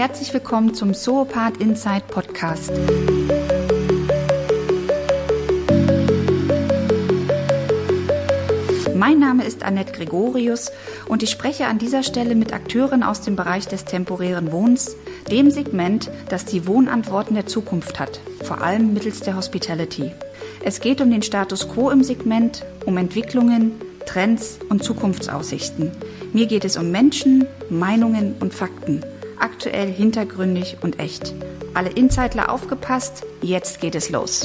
herzlich willkommen zum Zoopath Inside Podcast. Mein Name ist Annette Gregorius und ich spreche an dieser Stelle mit Akteuren aus dem Bereich des temporären Wohnens, dem Segment, das die Wohnantworten der Zukunft hat, vor allem mittels der Hospitality. Es geht um den Status quo im Segment, um Entwicklungen, Trends und Zukunftsaussichten. Mir geht es um Menschen, Meinungen und Fakten. Aktuell, hintergründig und echt. Alle Insider aufgepasst, jetzt geht es los.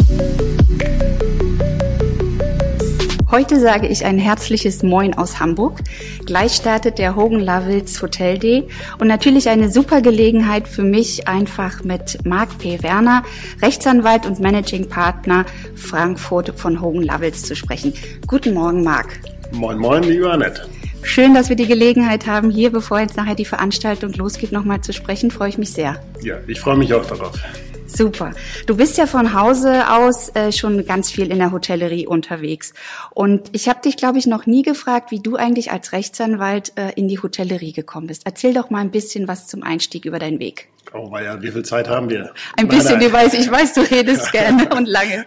Heute sage ich ein herzliches Moin aus Hamburg. Gleich startet der Hogan Lovells Hotel Day und natürlich eine super Gelegenheit für mich, einfach mit Marc P. Werner, Rechtsanwalt und Managing Partner Frankfurt von Hogan Lovells zu sprechen. Guten Morgen, Marc. Moin, moin, liebe Annette. Schön, dass wir die Gelegenheit haben, hier, bevor jetzt nachher die Veranstaltung losgeht, nochmal zu sprechen. Freue ich mich sehr. Ja, ich freue mich auch darauf. Super. Du bist ja von Hause aus äh, schon ganz viel in der Hotellerie unterwegs. Und ich habe dich, glaube ich, noch nie gefragt, wie du eigentlich als Rechtsanwalt äh, in die Hotellerie gekommen bist. Erzähl doch mal ein bisschen was zum Einstieg über deinen Weg. Oh, ja, wie viel Zeit haben wir? Ein bisschen, nein, nein. ich weiß, du redest gerne und lange.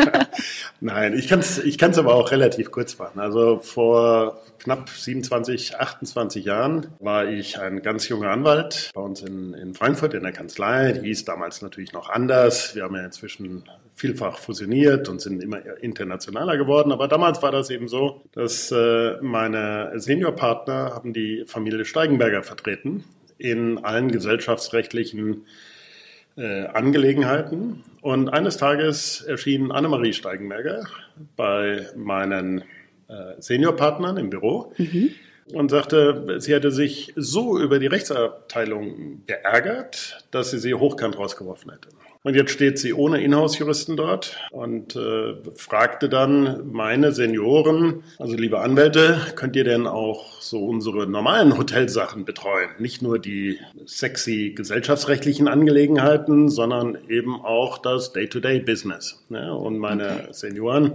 nein, ich kann es ich kann's aber auch relativ kurz machen. Also vor knapp 27, 28 Jahren war ich ein ganz junger Anwalt bei uns in, in Frankfurt in der Kanzlei. Die hieß damals natürlich noch anders. Wir haben ja inzwischen vielfach fusioniert und sind immer internationaler geworden. Aber damals war das eben so, dass äh, meine Seniorpartner haben die Familie Steigenberger vertreten in allen gesellschaftsrechtlichen äh, Angelegenheiten. Und eines Tages erschien Annemarie Steigenberger bei meinen Seniorpartnern im Büro mhm. und sagte, sie hätte sich so über die Rechtsabteilung geärgert, dass sie sie hochkant rausgeworfen hätte. Und jetzt steht sie ohne Inhouse-Juristen dort und äh, fragte dann meine Senioren, also liebe Anwälte, könnt ihr denn auch so unsere normalen Hotelsachen betreuen? Nicht nur die sexy gesellschaftsrechtlichen Angelegenheiten, sondern eben auch das Day-to-Day-Business. Ja, und meine okay. Senioren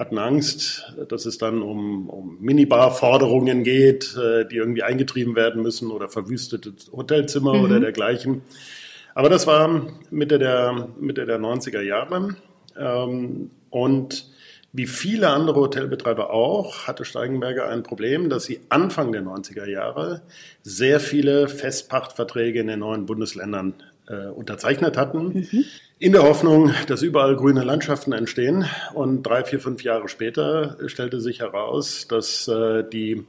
hatten Angst, dass es dann um, um Minibar-Forderungen geht, äh, die irgendwie eingetrieben werden müssen oder verwüstete Hotelzimmer mhm. oder dergleichen. Aber das war Mitte der, Mitte der 90er Jahre. Ähm, und wie viele andere Hotelbetreiber auch, hatte Steigenberger ein Problem, dass sie Anfang der 90er Jahre sehr viele Festpachtverträge in den neuen Bundesländern äh, unterzeichnet hatten, mhm. in der Hoffnung, dass überall grüne Landschaften entstehen. Und drei, vier, fünf Jahre später stellte sich heraus, dass äh, die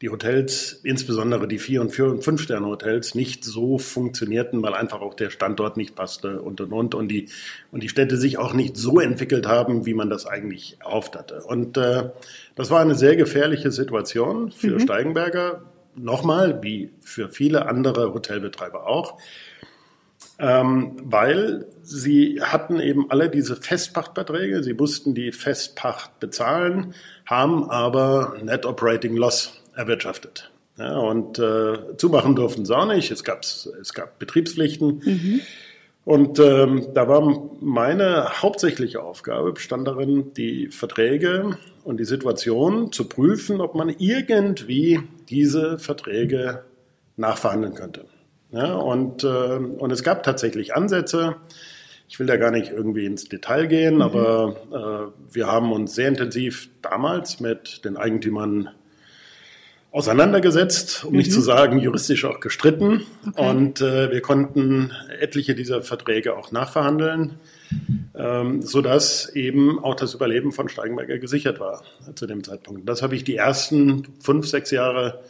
die Hotels, insbesondere die Vier- und Vier- und Fünf-Sterne-Hotels, nicht so funktionierten, weil einfach auch der Standort nicht passte und und und und die und die Städte sich auch nicht so entwickelt haben, wie man das eigentlich erhofft hatte. Und äh, das war eine sehr gefährliche Situation für mhm. Steigenberger, nochmal wie für viele andere Hotelbetreiber auch. Ähm, weil sie hatten eben alle diese Festpachtverträge, sie mussten die Festpacht bezahlen, haben aber Net Operating Loss erwirtschaftet. Ja, und äh, zumachen durften sie auch nicht. Es, gab's, es gab Betriebspflichten. Mhm. Und ähm, da war meine hauptsächliche Aufgabe, bestand darin, die Verträge und die Situation zu prüfen, ob man irgendwie diese Verträge nachverhandeln könnte. Ja, und, äh, und es gab tatsächlich Ansätze. Ich will da gar nicht irgendwie ins Detail gehen, mhm. aber äh, wir haben uns sehr intensiv damals mit den Eigentümern auseinandergesetzt, um mhm. nicht zu sagen juristisch auch gestritten. Okay. Und äh, wir konnten etliche dieser Verträge auch nachverhandeln, ähm, sodass eben auch das Überleben von Steigenberger gesichert war zu dem Zeitpunkt. Das habe ich die ersten fünf, sechs Jahre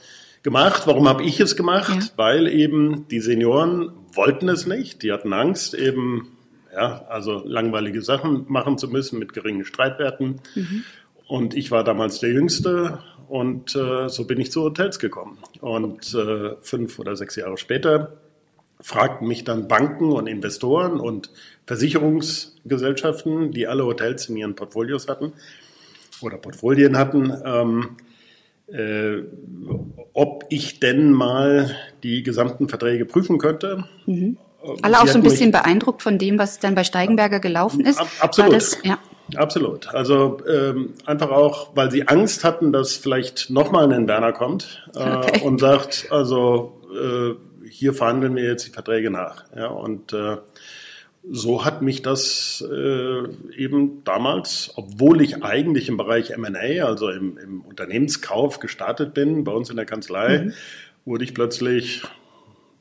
gemacht. Warum habe ich es gemacht? Ja. Weil eben die Senioren wollten es nicht. Die hatten Angst, eben ja, also langweilige Sachen machen zu müssen mit geringen Streitwerten. Mhm. Und ich war damals der Jüngste und äh, so bin ich zu Hotels gekommen. Und äh, fünf oder sechs Jahre später fragten mich dann Banken und Investoren und Versicherungsgesellschaften, die alle Hotels in ihren Portfolios hatten oder Portfolien hatten, ähm, äh, ob ich denn mal die gesamten Verträge prüfen könnte. Mhm. Alle auch so ein bisschen beeindruckt von dem, was dann bei Steigenberger gelaufen ist. Absolut. Das, ja. Absolut. Also ähm, einfach auch, weil sie Angst hatten, dass vielleicht nochmal ein Werner kommt äh, okay. und sagt, also äh, hier verhandeln wir jetzt die Verträge nach. Ja, und äh, so hat mich das äh, eben damals, obwohl ich eigentlich im Bereich M&A, also im, im, Unternehmenskauf gestartet bin, bei uns in der Kanzlei, mhm. wurde ich plötzlich,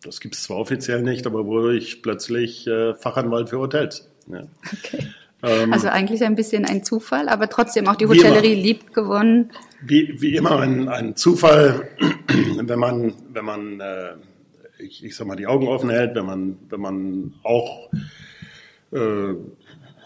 das gibt es zwar offiziell nicht, aber wurde ich plötzlich äh, Fachanwalt für Hotels. Ja. Okay. Ähm, also eigentlich ein bisschen ein Zufall, aber trotzdem auch die Hotellerie liebt gewonnen. Wie, wie immer ein, ein Zufall, wenn man, wenn man äh, ich, ich sag mal, die Augen offen hält, wenn man, wenn man auch äh,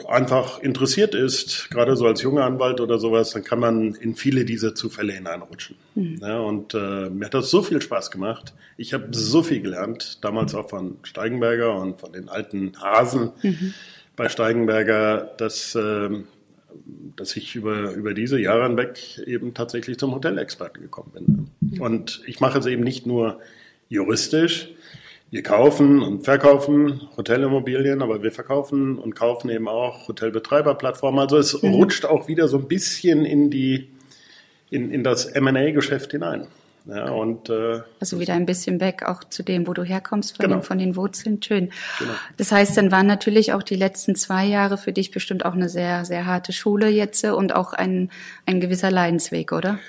einfach interessiert ist, gerade so als junger Anwalt oder sowas, dann kann man in viele dieser Zufälle hineinrutschen. Mhm. Ja, und äh, mir hat das so viel Spaß gemacht. Ich habe so viel gelernt, damals auch von Steigenberger und von den alten Hasen mhm. bei Steigenberger, dass, äh, dass ich über, über diese Jahre hinweg eben tatsächlich zum Hotelexperten gekommen bin. Mhm. Und ich mache es eben nicht nur juristisch, wir kaufen und verkaufen Hotelimmobilien, aber wir verkaufen und kaufen eben auch Hotelbetreiberplattformen. Also es mhm. rutscht auch wieder so ein bisschen in die in, in das M&A-Geschäft hinein. Ja, und, äh, also wieder ein bisschen weg auch zu dem, wo du herkommst, von, genau. den, von den Wurzeln. Schön. Genau. Das heißt, dann waren natürlich auch die letzten zwei Jahre für dich bestimmt auch eine sehr, sehr harte Schule jetzt und auch ein, ein gewisser Leidensweg, oder?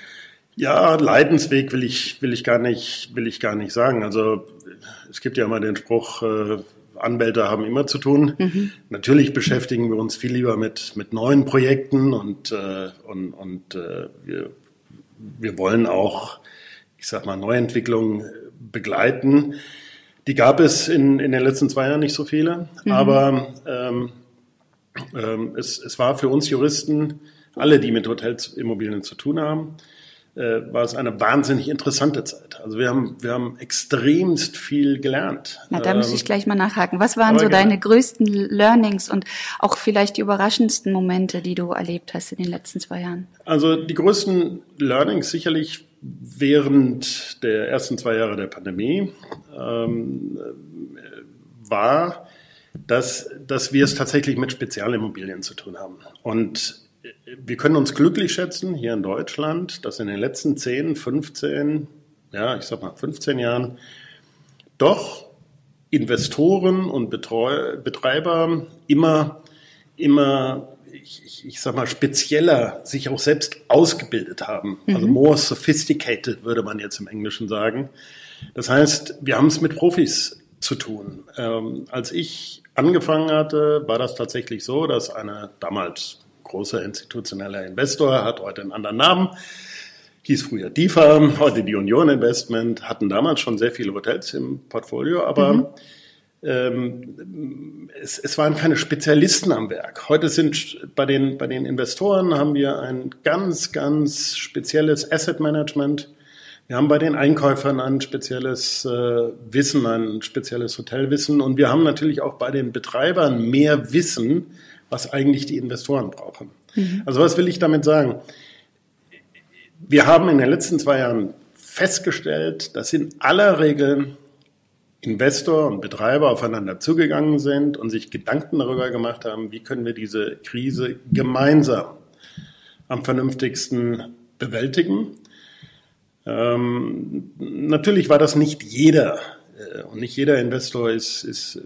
Ja, Leidensweg will ich, will ich gar nicht, will ich gar nicht sagen. Also es gibt ja immer den Spruch, äh, Anwälte haben immer zu tun. Mhm. Natürlich beschäftigen wir uns viel lieber mit, mit neuen Projekten und, äh, und, und äh, wir, wir wollen auch, ich sag mal, Neuentwicklungen begleiten. Die gab es in, in den letzten zwei Jahren nicht so viele, mhm. aber ähm, ähm, es, es war für uns Juristen, alle, die mit Hotelsimmobilien zu tun haben, äh, war es eine wahnsinnig interessante Zeit. Also wir haben, wir haben extremst viel gelernt. Na, da muss ich ähm, gleich mal nachhaken. Was waren so deine größten Learnings und auch vielleicht die überraschendsten Momente, die du erlebt hast in den letzten zwei Jahren? Also die größten Learnings sicherlich während der ersten zwei Jahre der Pandemie ähm, war, dass, dass wir es tatsächlich mit Spezialimmobilien zu tun haben. Und wir können uns glücklich schätzen hier in Deutschland, dass in den letzten 10, 15, ja, ich sag mal 15 Jahren doch Investoren und Betreu Betreiber immer, immer, ich, ich, sag mal, spezieller sich auch selbst ausgebildet haben. Also mhm. Also more sophisticated, würde man jetzt im Englischen sagen. Das heißt, wir haben es mit Profis zu tun. Ähm, als ich angefangen hatte, war das tatsächlich so, dass eine damals großer institutioneller Investor, hat heute einen anderen Namen, hieß früher DIFA, heute die Union Investment, hatten damals schon sehr viele Hotels im Portfolio, aber mhm. ähm, es, es, waren keine Spezialisten am Werk. Heute sind bei den, bei den Investoren haben wir ein ganz, ganz spezielles Asset Management. Wir haben bei den Einkäufern ein spezielles äh, Wissen, ein spezielles Hotelwissen und wir haben natürlich auch bei den Betreibern mehr Wissen, was eigentlich die Investoren brauchen. Mhm. Also was will ich damit sagen? Wir haben in den letzten zwei Jahren festgestellt, dass in aller Regel Investor und Betreiber aufeinander zugegangen sind und sich Gedanken darüber gemacht haben, wie können wir diese Krise gemeinsam am vernünftigsten bewältigen. Ähm, natürlich war das nicht jeder und nicht jeder Investor ist, ist äh,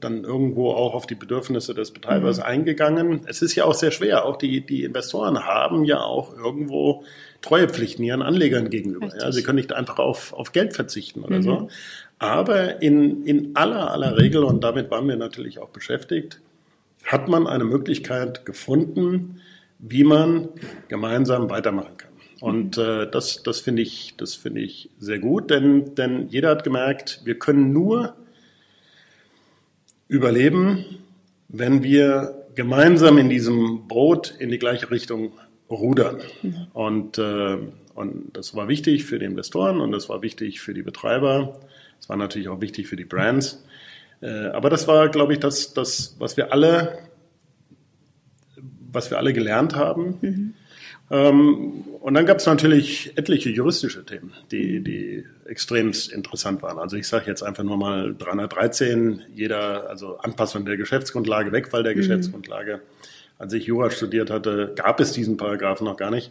dann irgendwo auch auf die Bedürfnisse des Betreibers mhm. eingegangen. Es ist ja auch sehr schwer. Auch die, die Investoren haben ja auch irgendwo Treuepflichten ihren Anlegern gegenüber. Ja, sie können nicht einfach auf, auf Geld verzichten oder mhm. so. Aber in, in aller, aller Regel, und damit waren wir natürlich auch beschäftigt, hat man eine Möglichkeit gefunden, wie man gemeinsam weitermachen kann. Und äh, das, das finde ich, das finde ich sehr gut, denn, denn jeder hat gemerkt, wir können nur überleben, wenn wir gemeinsam in diesem Boot in die gleiche Richtung rudern. Mhm. Und, äh, und das war wichtig für die Investoren und das war wichtig für die Betreiber. Das war natürlich auch wichtig für die Brands. Äh, aber das war, glaube ich, das, das, was wir alle, was wir alle gelernt haben. Mhm. Ähm, und dann gab es natürlich etliche juristische Themen, die, die extremst interessant waren. Also ich sage jetzt einfach nur mal 313, jeder, also Anpassung der Geschäftsgrundlage, Wegfall der mhm. Geschäftsgrundlage. Als ich Jura studiert hatte, gab es diesen Paragraphen noch gar nicht.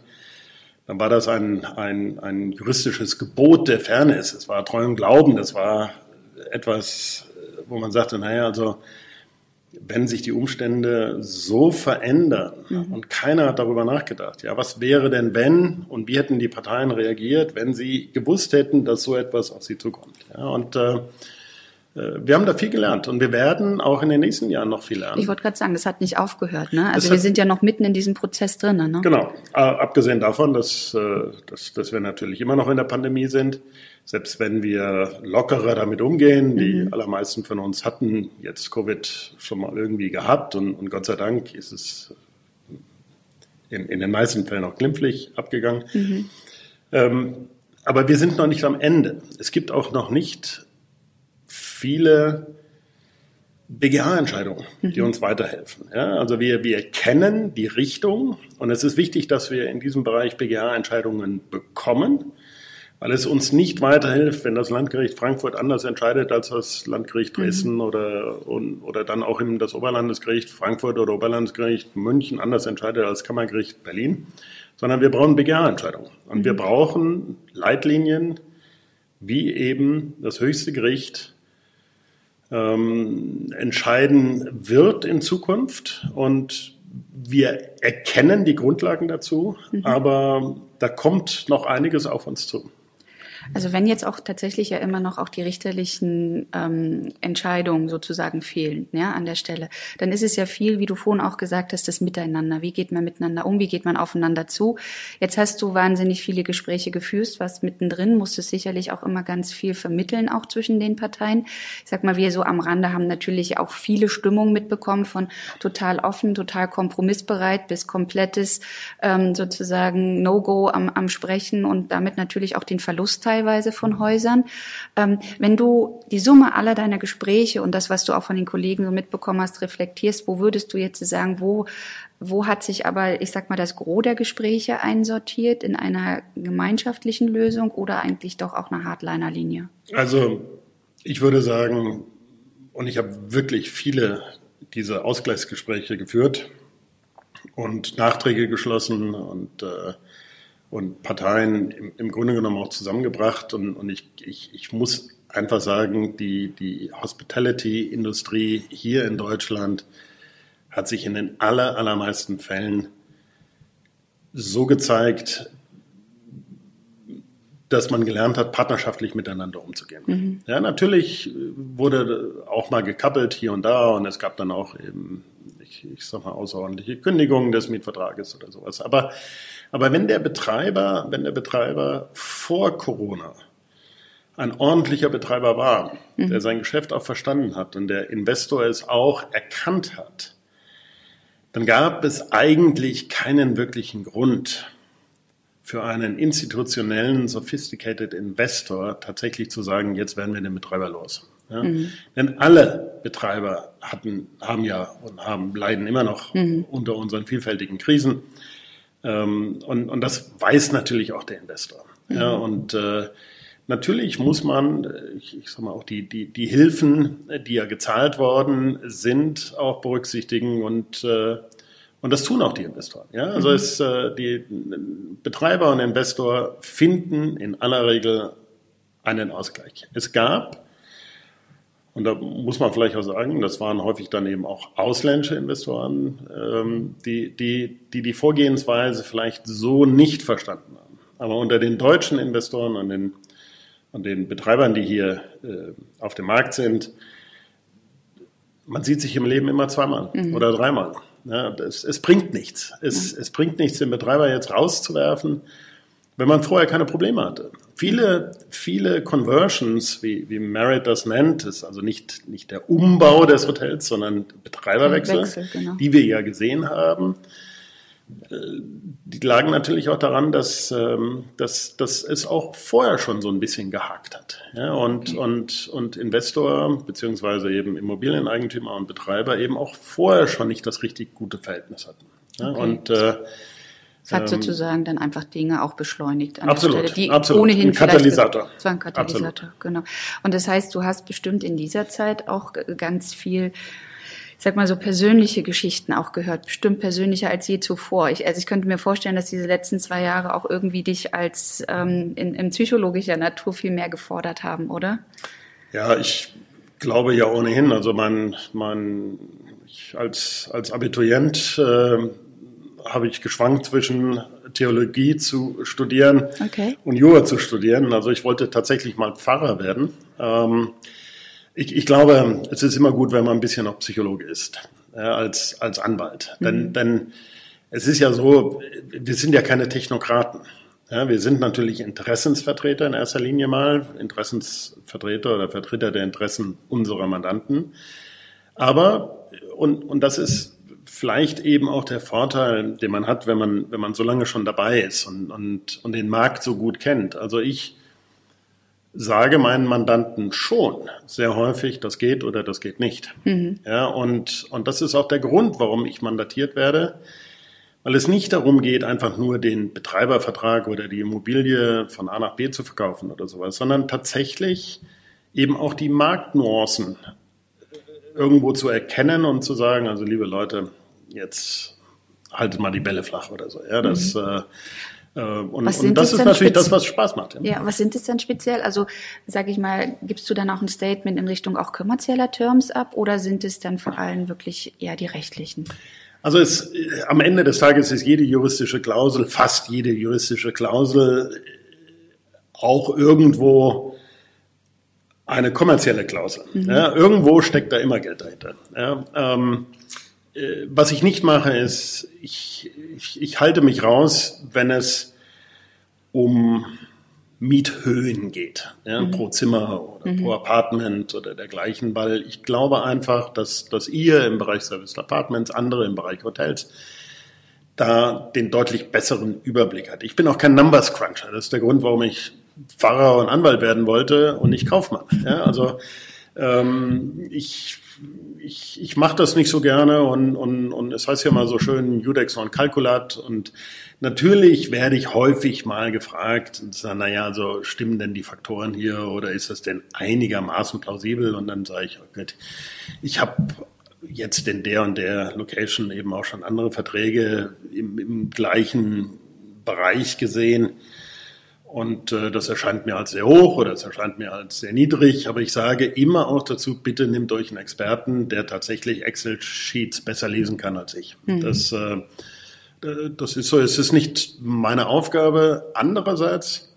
Dann war das ein, ein, ein juristisches Gebot der Fairness. Es war Treu und Glauben, das war etwas, wo man sagte, naja, also wenn sich die Umstände so verändern mhm. und keiner hat darüber nachgedacht, ja, was wäre denn wenn und wie hätten die Parteien reagiert, wenn sie gewusst hätten, dass so etwas auf sie zukommt. Ja, und äh, äh wir haben da viel gelernt und wir werden auch in den nächsten Jahren noch viel lernen. Ich wollte gerade sagen, das hat nicht aufgehört. Ne? Also das wir hat, sind ja noch mitten in diesem Prozess drin. Ne? Genau, abgesehen davon, dass, äh, dass, dass wir natürlich immer noch in der Pandemie sind selbst wenn wir lockerer damit umgehen, die mhm. allermeisten von uns hatten jetzt Covid schon mal irgendwie gehabt und, und Gott sei Dank ist es in, in, den meisten Fällen auch glimpflich abgegangen. Mhm. Ähm, aber wir sind noch nicht am Ende. Es gibt auch noch nicht viele BGH-Entscheidungen, die mhm. uns weiterhelfen. Ja, also wir, wir kennen die Richtung und es ist wichtig, dass wir in diesem Bereich BGH-Entscheidungen bekommen weil es uns nicht weiterhilft, wenn das Landgericht Frankfurt anders entscheidet als das Landgericht mhm. Dresden mhm. oder, und, oder dann auch in das Oberlandesgericht Frankfurt oder Oberlandesgericht München anders entscheidet als Kammergericht Berlin, sondern wir brauchen BGH-Entscheidungen. Und mhm. wir brauchen Leitlinien, wie eben das höchste Gericht ähm, entscheiden wird in Zukunft. Und wir erkennen die Grundlagen dazu, mhm. aber da kommt noch einiges auf uns zu. Also wenn jetzt auch tatsächlich ja immer noch auch die richterlichen ähm, Entscheidungen sozusagen fehlen, ja, an der Stelle, dann ist es ja viel, wie du vorhin auch gesagt hast, das Miteinander. Wie geht man miteinander um? Wie geht man aufeinander zu? Jetzt hast du wahnsinnig viele Gespräche geführt, was mittendrin, musstest sicherlich auch immer ganz viel vermitteln, auch zwischen den Parteien. Ich sag mal, wir so am Rande haben natürlich auch viele Stimmungen mitbekommen von total offen, total kompromissbereit bis komplettes ähm, sozusagen No-Go am, am Sprechen und damit natürlich auch den Verlust teilweise von Häusern. Ähm, wenn du die Summe aller deiner Gespräche und das, was du auch von den Kollegen so mitbekommen hast, reflektierst, wo würdest du jetzt sagen, wo wo hat sich aber, ich sag mal, das Gros der Gespräche einsortiert in einer gemeinschaftlichen Lösung oder eigentlich doch auch eine Hardliner-Linie? Also ich würde sagen, und ich habe wirklich viele dieser Ausgleichsgespräche geführt und Nachträge geschlossen und äh, und Parteien im, im Grunde genommen auch zusammengebracht. Und, und ich, ich, ich muss einfach sagen, die, die Hospitality-Industrie hier in Deutschland hat sich in den aller, allermeisten Fällen so gezeigt, dass man gelernt hat, partnerschaftlich miteinander umzugehen. Mhm. Ja, natürlich wurde auch mal gekappelt hier und da und es gab dann auch eben, ich, ich sag mal, außerordentliche Kündigungen des Mietvertrages oder sowas. Aber aber wenn der Betreiber, wenn der Betreiber vor Corona ein ordentlicher Betreiber war, mhm. der sein Geschäft auch verstanden hat und der Investor es auch erkannt hat, dann gab es eigentlich keinen wirklichen Grund für einen institutionellen, sophisticated Investor tatsächlich zu sagen, jetzt werden wir den Betreiber los. Ja? Mhm. Denn alle Betreiber hatten, haben ja und haben, leiden immer noch mhm. unter unseren vielfältigen Krisen. Ähm, und, und das weiß natürlich auch der Investor. Mhm. Ja, und äh, natürlich muss man, ich, ich sag mal auch die, die, die Hilfen, die ja gezahlt worden sind, auch berücksichtigen und äh, und das tun auch die Investoren. Ja? Also mhm. es, äh, die Betreiber und Investor finden in aller Regel einen Ausgleich. Es gab und da muss man vielleicht auch sagen, das waren häufig dann eben auch ausländische Investoren, ähm, die, die, die die Vorgehensweise vielleicht so nicht verstanden haben. Aber unter den deutschen Investoren und den, und den Betreibern, die hier äh, auf dem Markt sind, man sieht sich im Leben immer zweimal mhm. oder dreimal. Ja, das, es bringt nichts. Es, mhm. es bringt nichts, den Betreiber jetzt rauszuwerfen wenn man vorher keine Probleme hatte. Viele, viele Conversions, wie, wie Merit das nennt, ist also nicht, nicht der Umbau des Hotels, sondern Betreiberwechsel, Wechsel, genau. die wir ja gesehen haben. Äh, die lagen natürlich auch daran, dass, ähm, dass, dass es auch vorher schon so ein bisschen gehakt hat. Ja, und, okay. und, und Investor beziehungsweise eben Immobilieneigentümer und Betreiber eben auch vorher schon nicht das richtig gute Verhältnis hatten. Ja, okay. Und äh, es hat ähm, sozusagen dann einfach Dinge auch beschleunigt an absolut, der Stelle, die absolut. ohnehin ein Katalysator. Es war ein Katalysator, absolut. genau. Und das heißt, du hast bestimmt in dieser Zeit auch ganz viel ich sag mal so persönliche Geschichten auch gehört, bestimmt persönlicher als je zuvor. Ich, also ich könnte mir vorstellen, dass diese letzten zwei Jahre auch irgendwie dich als ähm, in, in psychologischer Natur viel mehr gefordert haben, oder? Ja, ich glaube ja ohnehin. Also mein, mein ich als, als Abiturient äh, habe ich geschwankt zwischen Theologie zu studieren okay. und Jura zu studieren. Also ich wollte tatsächlich mal Pfarrer werden. Ähm, ich, ich, glaube, es ist immer gut, wenn man ein bisschen auch Psychologe ist, ja, als, als Anwalt. Mhm. Denn, denn es ist ja so, wir sind ja keine Technokraten. Ja, wir sind natürlich Interessensvertreter in erster Linie mal, Interessensvertreter oder Vertreter der Interessen unserer Mandanten. Aber, und, und das ist vielleicht eben auch der Vorteil, den man hat, wenn man, wenn man so lange schon dabei ist und, und, und den Markt so gut kennt. Also ich sage meinen Mandanten schon sehr häufig, das geht oder das geht nicht. Mhm. Ja, und, und das ist auch der Grund, warum ich mandatiert werde, weil es nicht darum geht, einfach nur den Betreibervertrag oder die Immobilie von A nach B zu verkaufen oder sowas, sondern tatsächlich eben auch die Marktnuancen irgendwo zu erkennen und zu sagen, also liebe Leute, jetzt haltet mal die Bälle flach oder so. Ja, das, mhm. äh, äh und, und, das ist natürlich das, was Spaß macht. Ja. ja, was sind es denn speziell? Also, sage ich mal, gibst du dann auch ein Statement in Richtung auch kommerzieller Terms ab oder sind es dann vor allem wirklich eher die rechtlichen? Also es, am Ende des Tages ist jede juristische Klausel, fast jede juristische Klausel auch irgendwo eine kommerzielle Klausel. Mhm. Ja, irgendwo steckt da immer Geld dahinter. Ja, ähm, äh, was ich nicht mache, ist, ich, ich, ich halte mich raus, wenn es um Miethöhen geht, ja, mhm. pro Zimmer oder mhm. pro Apartment oder dergleichen, weil ich glaube einfach, dass, dass ihr im Bereich Service Apartments, andere im Bereich Hotels, da den deutlich besseren Überblick hat. Ich bin auch kein Numbers Cruncher. Das ist der Grund, warum ich Pfarrer und Anwalt werden wollte und nicht Kaufmann. Ja, also ähm, ich ich, ich mache das nicht so gerne und, und, und es heißt ja mal so schön Judex und Kalkulat. Und natürlich werde ich häufig mal gefragt, naja, also stimmen denn die Faktoren hier oder ist das denn einigermaßen plausibel? Und dann sage ich, oh Gott, ich habe jetzt in der und der Location eben auch schon andere Verträge im, im gleichen Bereich gesehen und äh, das erscheint mir als sehr hoch oder es erscheint mir als sehr niedrig. Aber ich sage immer auch dazu, bitte nehmt euch einen Experten, der tatsächlich Excel-Sheets besser lesen kann als ich. Mhm. Das, äh, das ist so, es ist nicht meine Aufgabe. Andererseits,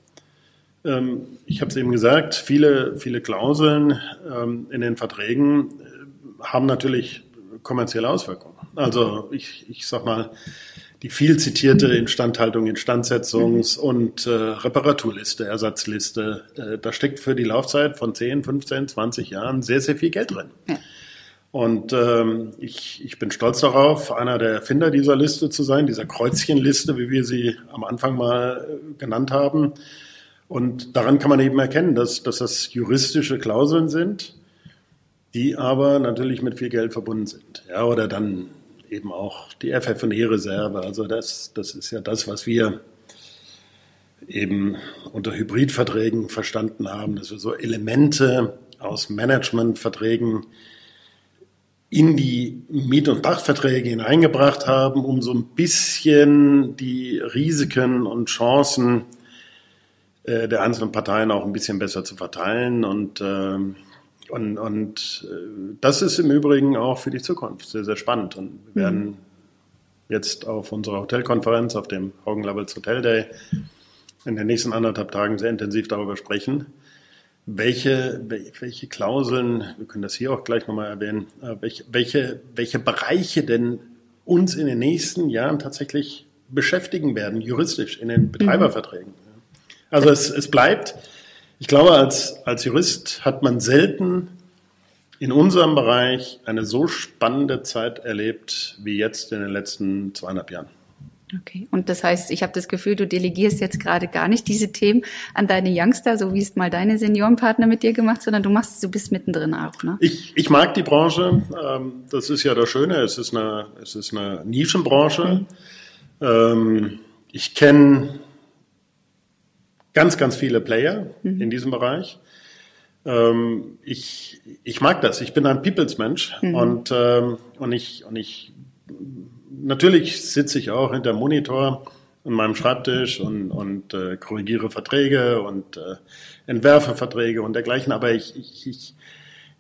ähm, ich habe es eben gesagt, viele, viele Klauseln ähm, in den Verträgen äh, haben natürlich kommerzielle Auswirkungen. Also ich, ich sag mal, die viel zitierte Instandhaltung, Instandsetzungs- und äh, Reparaturliste, Ersatzliste. Äh, da steckt für die Laufzeit von 10, 15, 20 Jahren sehr, sehr viel Geld drin. Ja. Und ähm, ich, ich bin stolz darauf, einer der Erfinder dieser Liste zu sein, dieser Kreuzchenliste, wie wir sie am Anfang mal äh, genannt haben. Und daran kann man eben erkennen, dass, dass das juristische Klauseln sind, die aber natürlich mit viel Geld verbunden sind. Ja, oder dann eben auch die FF&E-Reserve. Also das, das ist ja das, was wir eben unter Hybridverträgen verstanden haben, dass wir so Elemente aus Managementverträgen in die Miet- und Pachtverträge hineingebracht haben, um so ein bisschen die Risiken und Chancen äh, der einzelnen Parteien auch ein bisschen besser zu verteilen. Und ähm, und, und äh, das ist im Übrigen auch für die Zukunft sehr, sehr spannend. Und wir mhm. werden jetzt auf unserer Hotelkonferenz, auf dem Hogan Levels Hotel Day, in den nächsten anderthalb Tagen sehr intensiv darüber sprechen, welche, welche Klauseln, wir können das hier auch gleich nochmal erwähnen, äh, welche, welche, welche Bereiche denn uns in den nächsten Jahren tatsächlich beschäftigen werden, juristisch in den mhm. Betreiberverträgen. Also es, es bleibt ich glaube, als, als Jurist hat man selten in unserem Bereich eine so spannende Zeit erlebt wie jetzt in den letzten zweieinhalb Jahren. Okay, und das heißt, ich habe das Gefühl, du delegierst jetzt gerade gar nicht diese Themen an deine Youngster, so wie es mal deine Seniorenpartner mit dir gemacht, sondern du machst, du bist mittendrin auch, ne? Ich, ich mag die Branche. Ähm, das ist ja das Schöne. Es ist eine, es ist eine Nischenbranche. Mhm. Ich kenne ganz, ganz viele Player mhm. in diesem Bereich. Ähm, ich, ich mag das. Ich bin ein Peoples-Mensch mhm. und, ähm, und ich, und ich, natürlich sitze ich auch hinter Monitor an meinem Schreibtisch und, und äh, korrigiere Verträge und äh, entwerfe Verträge und dergleichen. Aber ich, ich, ich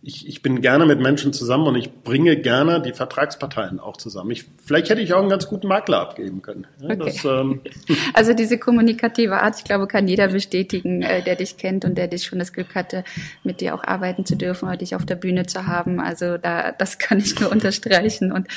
ich, ich bin gerne mit Menschen zusammen und ich bringe gerne die Vertragsparteien auch zusammen. Ich, vielleicht hätte ich auch einen ganz guten Makler abgeben können. Ja, okay. das, ähm also diese kommunikative Art, ich glaube, kann jeder bestätigen, äh, der dich kennt und der dich schon das Glück hatte, mit dir auch arbeiten zu dürfen oder dich auf der Bühne zu haben. Also da, das kann ich nur unterstreichen. Und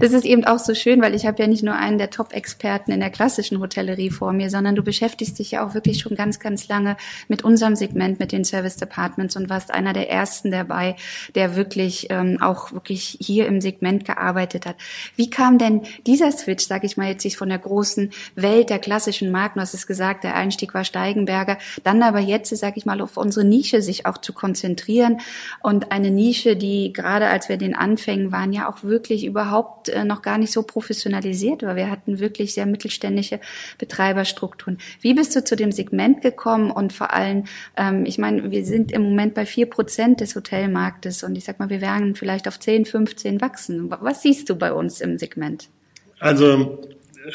das ist eben auch so schön, weil ich habe ja nicht nur einen der Top-Experten in der klassischen Hotellerie vor mir, sondern du beschäftigst dich ja auch wirklich schon ganz, ganz lange mit unserem Segment, mit den Service Departments und warst einer der ersten dabei, der wirklich ähm, auch wirklich hier im Segment gearbeitet hat. Wie kam denn dieser Switch, sage ich mal jetzt sich von der großen Welt der klassischen Marken, hast es gesagt, der Einstieg war Steigenberger, dann aber jetzt, sage ich mal, auf unsere Nische sich auch zu konzentrieren und eine Nische, die gerade als wir den Anfängen waren, ja auch wirklich überhaupt äh, noch gar nicht so professionalisiert war. Wir hatten wirklich sehr mittelständische Betreiberstrukturen. Wie bist du zu dem Segment gekommen und vor allem, ähm, ich meine, wir sind im Moment bei vier Prozent des Hotelmarktes Marktes und ich sag mal, wir werden vielleicht auf 10, 15 wachsen. Was siehst du bei uns im Segment? Also,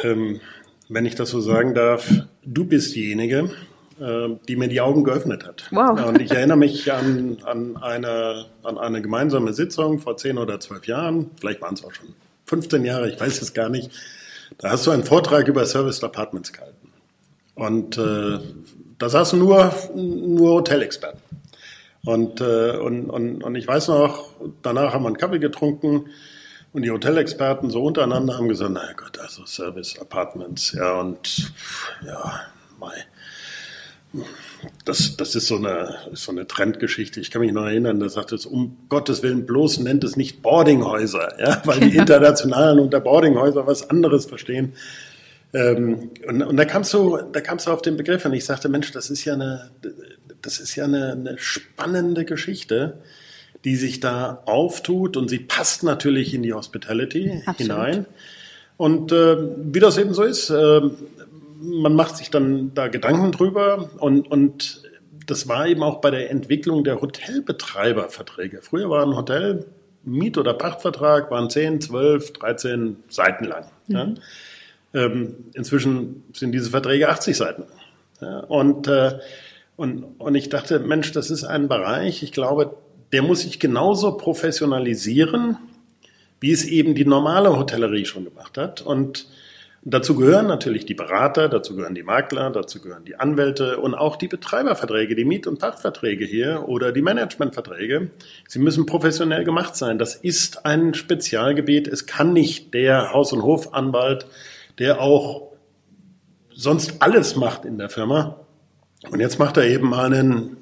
ähm, wenn ich das so sagen darf, du bist diejenige, äh, die mir die Augen geöffnet hat. Wow. Und ich erinnere mich an, an, eine, an eine gemeinsame Sitzung vor 10 oder 12 Jahren, vielleicht waren es auch schon 15 Jahre, ich weiß es gar nicht. Da hast du einen Vortrag über Service Apartments gehalten. Und äh, da saßen nur, nur Hotelexperten. Und, äh, und, und, und ich weiß noch, danach haben wir einen Kaffee getrunken und die Hotelexperten so untereinander haben gesagt, na Gott, also Service Apartments, ja, und ja, mei. Das, das ist so eine, so eine Trendgeschichte. Ich kann mich noch erinnern, da sagte es, um Gottes Willen, bloß nennt es nicht Boardinghäuser, ja, weil die Internationalen unter Boardinghäuser was anderes verstehen. Ähm, und, und da kamst du, da kamst du auf den Begriff und ich sagte, Mensch, das ist ja eine, das ist ja eine, eine spannende Geschichte, die sich da auftut und sie passt natürlich in die Hospitality Absolut. hinein. Und äh, wie das eben so ist, äh, man macht sich dann da Gedanken drüber und, und das war eben auch bei der Entwicklung der Hotelbetreiberverträge. Früher war ein Hotel Miet- oder Pachtvertrag, waren 10, 12, 13 Seiten lang. Mhm. Ja. Ähm, inzwischen sind diese Verträge 80 Seiten. Und äh, und, und ich dachte, Mensch, das ist ein Bereich, ich glaube, der muss sich genauso professionalisieren, wie es eben die normale Hotellerie schon gemacht hat. Und dazu gehören natürlich die Berater, dazu gehören die Makler, dazu gehören die Anwälte und auch die Betreiberverträge, die Miet- und Pachtverträge hier oder die Managementverträge. Sie müssen professionell gemacht sein. Das ist ein Spezialgebiet. Es kann nicht der Haus- und Hofanwalt, der auch sonst alles macht in der Firma, und jetzt macht er eben mal einen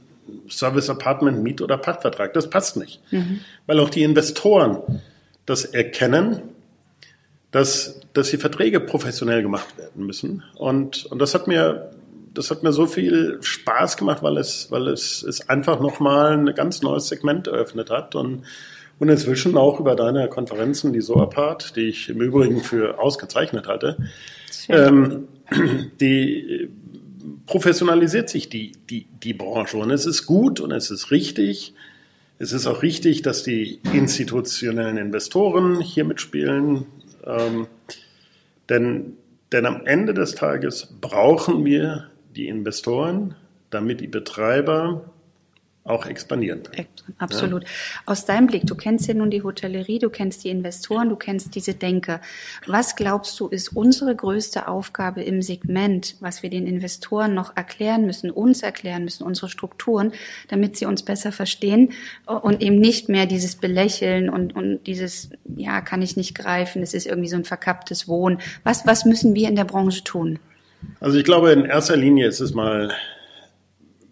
Service Apartment Miet- oder Pachtvertrag. Das passt nicht. Mhm. Weil auch die Investoren das erkennen, dass, dass die Verträge professionell gemacht werden müssen. Und, und das hat mir, das hat mir so viel Spaß gemacht, weil es, weil es, es einfach nochmal ein ganz neues Segment eröffnet hat und, und inzwischen auch über deine Konferenzen, die so apart, die ich im Übrigen für ausgezeichnet hatte, ähm, die professionalisiert sich die, die, die Branche. Und es ist gut und es ist richtig. Es ist auch richtig, dass die institutionellen Investoren hier mitspielen. Ähm, denn, denn am Ende des Tages brauchen wir die Investoren, damit die Betreiber auch expandieren. Absolut. Ja. Aus deinem Blick, du kennst ja nun die Hotellerie, du kennst die Investoren, du kennst diese Denke. Was glaubst du, ist unsere größte Aufgabe im Segment, was wir den Investoren noch erklären müssen, uns erklären müssen, unsere Strukturen, damit sie uns besser verstehen und eben nicht mehr dieses Belächeln und, und dieses, ja, kann ich nicht greifen, es ist irgendwie so ein verkapptes Wohnen. Was, was müssen wir in der Branche tun? Also ich glaube, in erster Linie ist es mal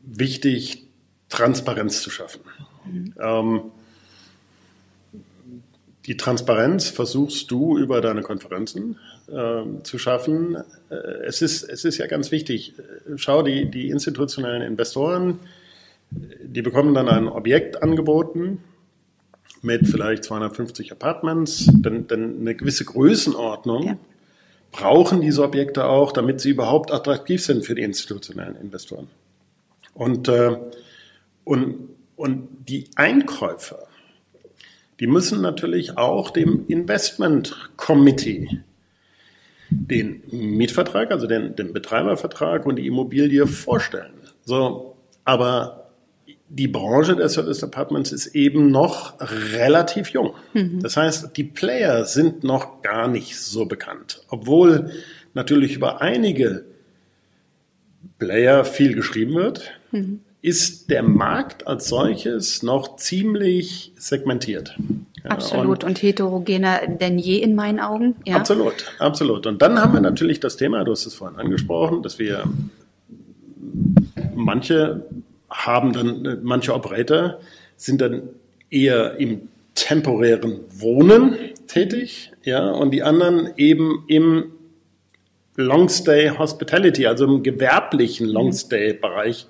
wichtig, Transparenz zu schaffen. Mhm. Ähm, die Transparenz versuchst du über deine Konferenzen äh, zu schaffen. Äh, es, ist, es ist ja ganz wichtig. Schau, die, die institutionellen Investoren, die bekommen dann ein Objekt angeboten mit vielleicht 250 Apartments, denn, denn eine gewisse Größenordnung ja. brauchen diese Objekte auch, damit sie überhaupt attraktiv sind für die institutionellen Investoren. Und äh, und, und die Einkäufer, die müssen natürlich auch dem Investment Committee den Mietvertrag, also den, den Betreibervertrag und die Immobilie vorstellen. So, aber die Branche der Service Apartments ist eben noch relativ jung. Mhm. Das heißt, die Player sind noch gar nicht so bekannt, obwohl natürlich über einige Player viel geschrieben wird. Mhm ist der Markt als solches noch ziemlich segmentiert. Absolut und, und, heterogener denn je in meinen Augen. Ja. Absolut, absolut. Und dann haben wir natürlich das Thema, du hast es vorhin angesprochen, dass wir manche haben dann, manche Operator sind dann eher im temporären Wohnen tätig, ja, und die anderen eben im Longstay Hospitality, also im gewerblichen Longstay-Bereich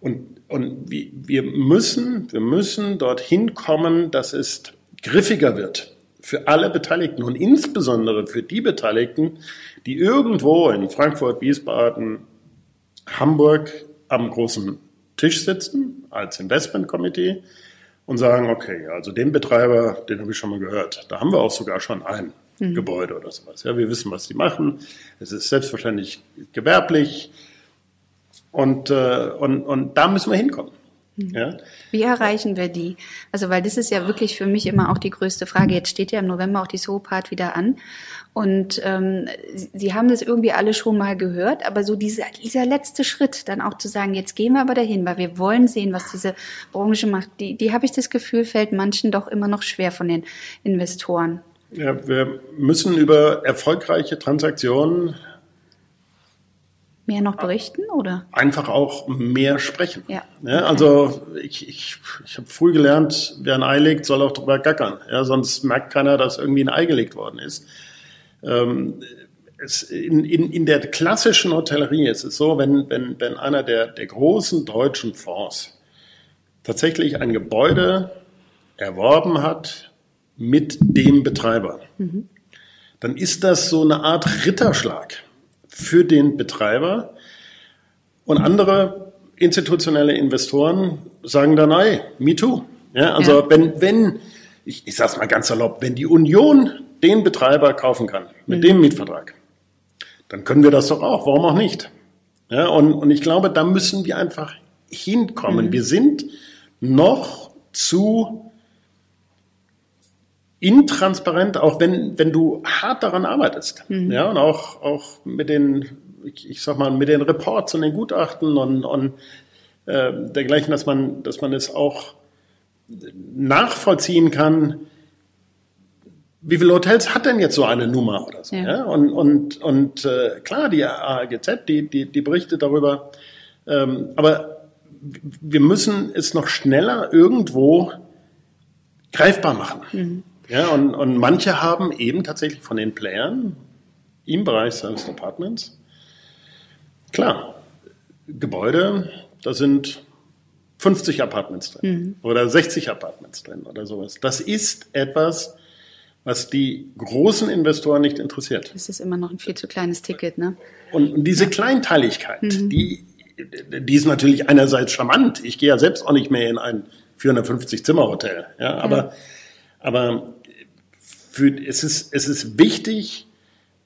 und, und wir müssen, wir müssen dorthin kommen, dass es griffiger wird für alle Beteiligten und insbesondere für die Beteiligten, die irgendwo in Frankfurt, Wiesbaden, Hamburg am großen Tisch sitzen als Investment Committee und sagen, okay, also den Betreiber, den habe ich schon mal gehört. Da haben wir auch sogar schon ein mhm. Gebäude oder sowas. Ja, wir wissen, was die machen. Es ist selbstverständlich gewerblich. Und, äh, und, und da müssen wir hinkommen. Hm. Ja? Wie erreichen wir die? Also, weil das ist ja wirklich für mich immer auch die größte Frage. Jetzt steht ja im November auch die Soapart wieder an. Und ähm, Sie haben das irgendwie alle schon mal gehört, aber so dieser, dieser letzte Schritt, dann auch zu sagen, jetzt gehen wir aber dahin, weil wir wollen sehen, was diese Branche macht, die, die habe ich das Gefühl, fällt manchen doch immer noch schwer von den Investoren. Ja, wir müssen über erfolgreiche Transaktionen mehr noch berichten oder? Einfach auch mehr sprechen. Ja. ja also ich, ich, ich habe früh gelernt, wer ein Ei legt, soll auch drüber gackern. Ja, sonst merkt keiner, dass irgendwie ein Ei gelegt worden ist. Ähm, es, in, in, in der klassischen Hotellerie ist es so, wenn, wenn, wenn einer der, der großen deutschen Fonds tatsächlich ein Gebäude erworben hat mit dem Betreiber, mhm. dann ist das so eine Art Ritterschlag für den Betreiber. Und andere institutionelle Investoren sagen dann, hey, me too. Ja, also ja. wenn, wenn, ich, ich sage es mal ganz salopp, wenn die Union den Betreiber kaufen kann mit mhm. dem Mietvertrag, dann können wir das doch auch. Warum auch nicht? Ja, und, und ich glaube, da müssen wir einfach hinkommen. Mhm. Wir sind noch zu intransparent, auch wenn, wenn du hart daran arbeitest. Mhm. Ja, und auch, auch mit den, ich, ich sag mal, mit den Reports und den Gutachten und, und äh, dergleichen, dass man, dass man es auch nachvollziehen kann, wie viele Hotels hat denn jetzt so eine Nummer oder so? Ja. ja? Und, und, und äh, klar, die AGZ, die, die, die berichtet darüber, ähm, aber wir müssen es noch schneller irgendwo greifbar machen. Mhm. Ja, und, und manche haben eben tatsächlich von den Playern im Bereich Service Apartments, klar, Gebäude, da sind 50 Apartments drin mhm. oder 60 Apartments drin oder sowas. Das ist etwas, was die großen Investoren nicht interessiert. Das ist immer noch ein viel zu kleines Ticket, ne? Und diese ja. Kleinteiligkeit, mhm. die, die ist natürlich einerseits charmant. Ich gehe ja selbst auch nicht mehr in ein 450 Zimmer Hotel, ja, aber, ja. aber für, es, ist, es ist wichtig,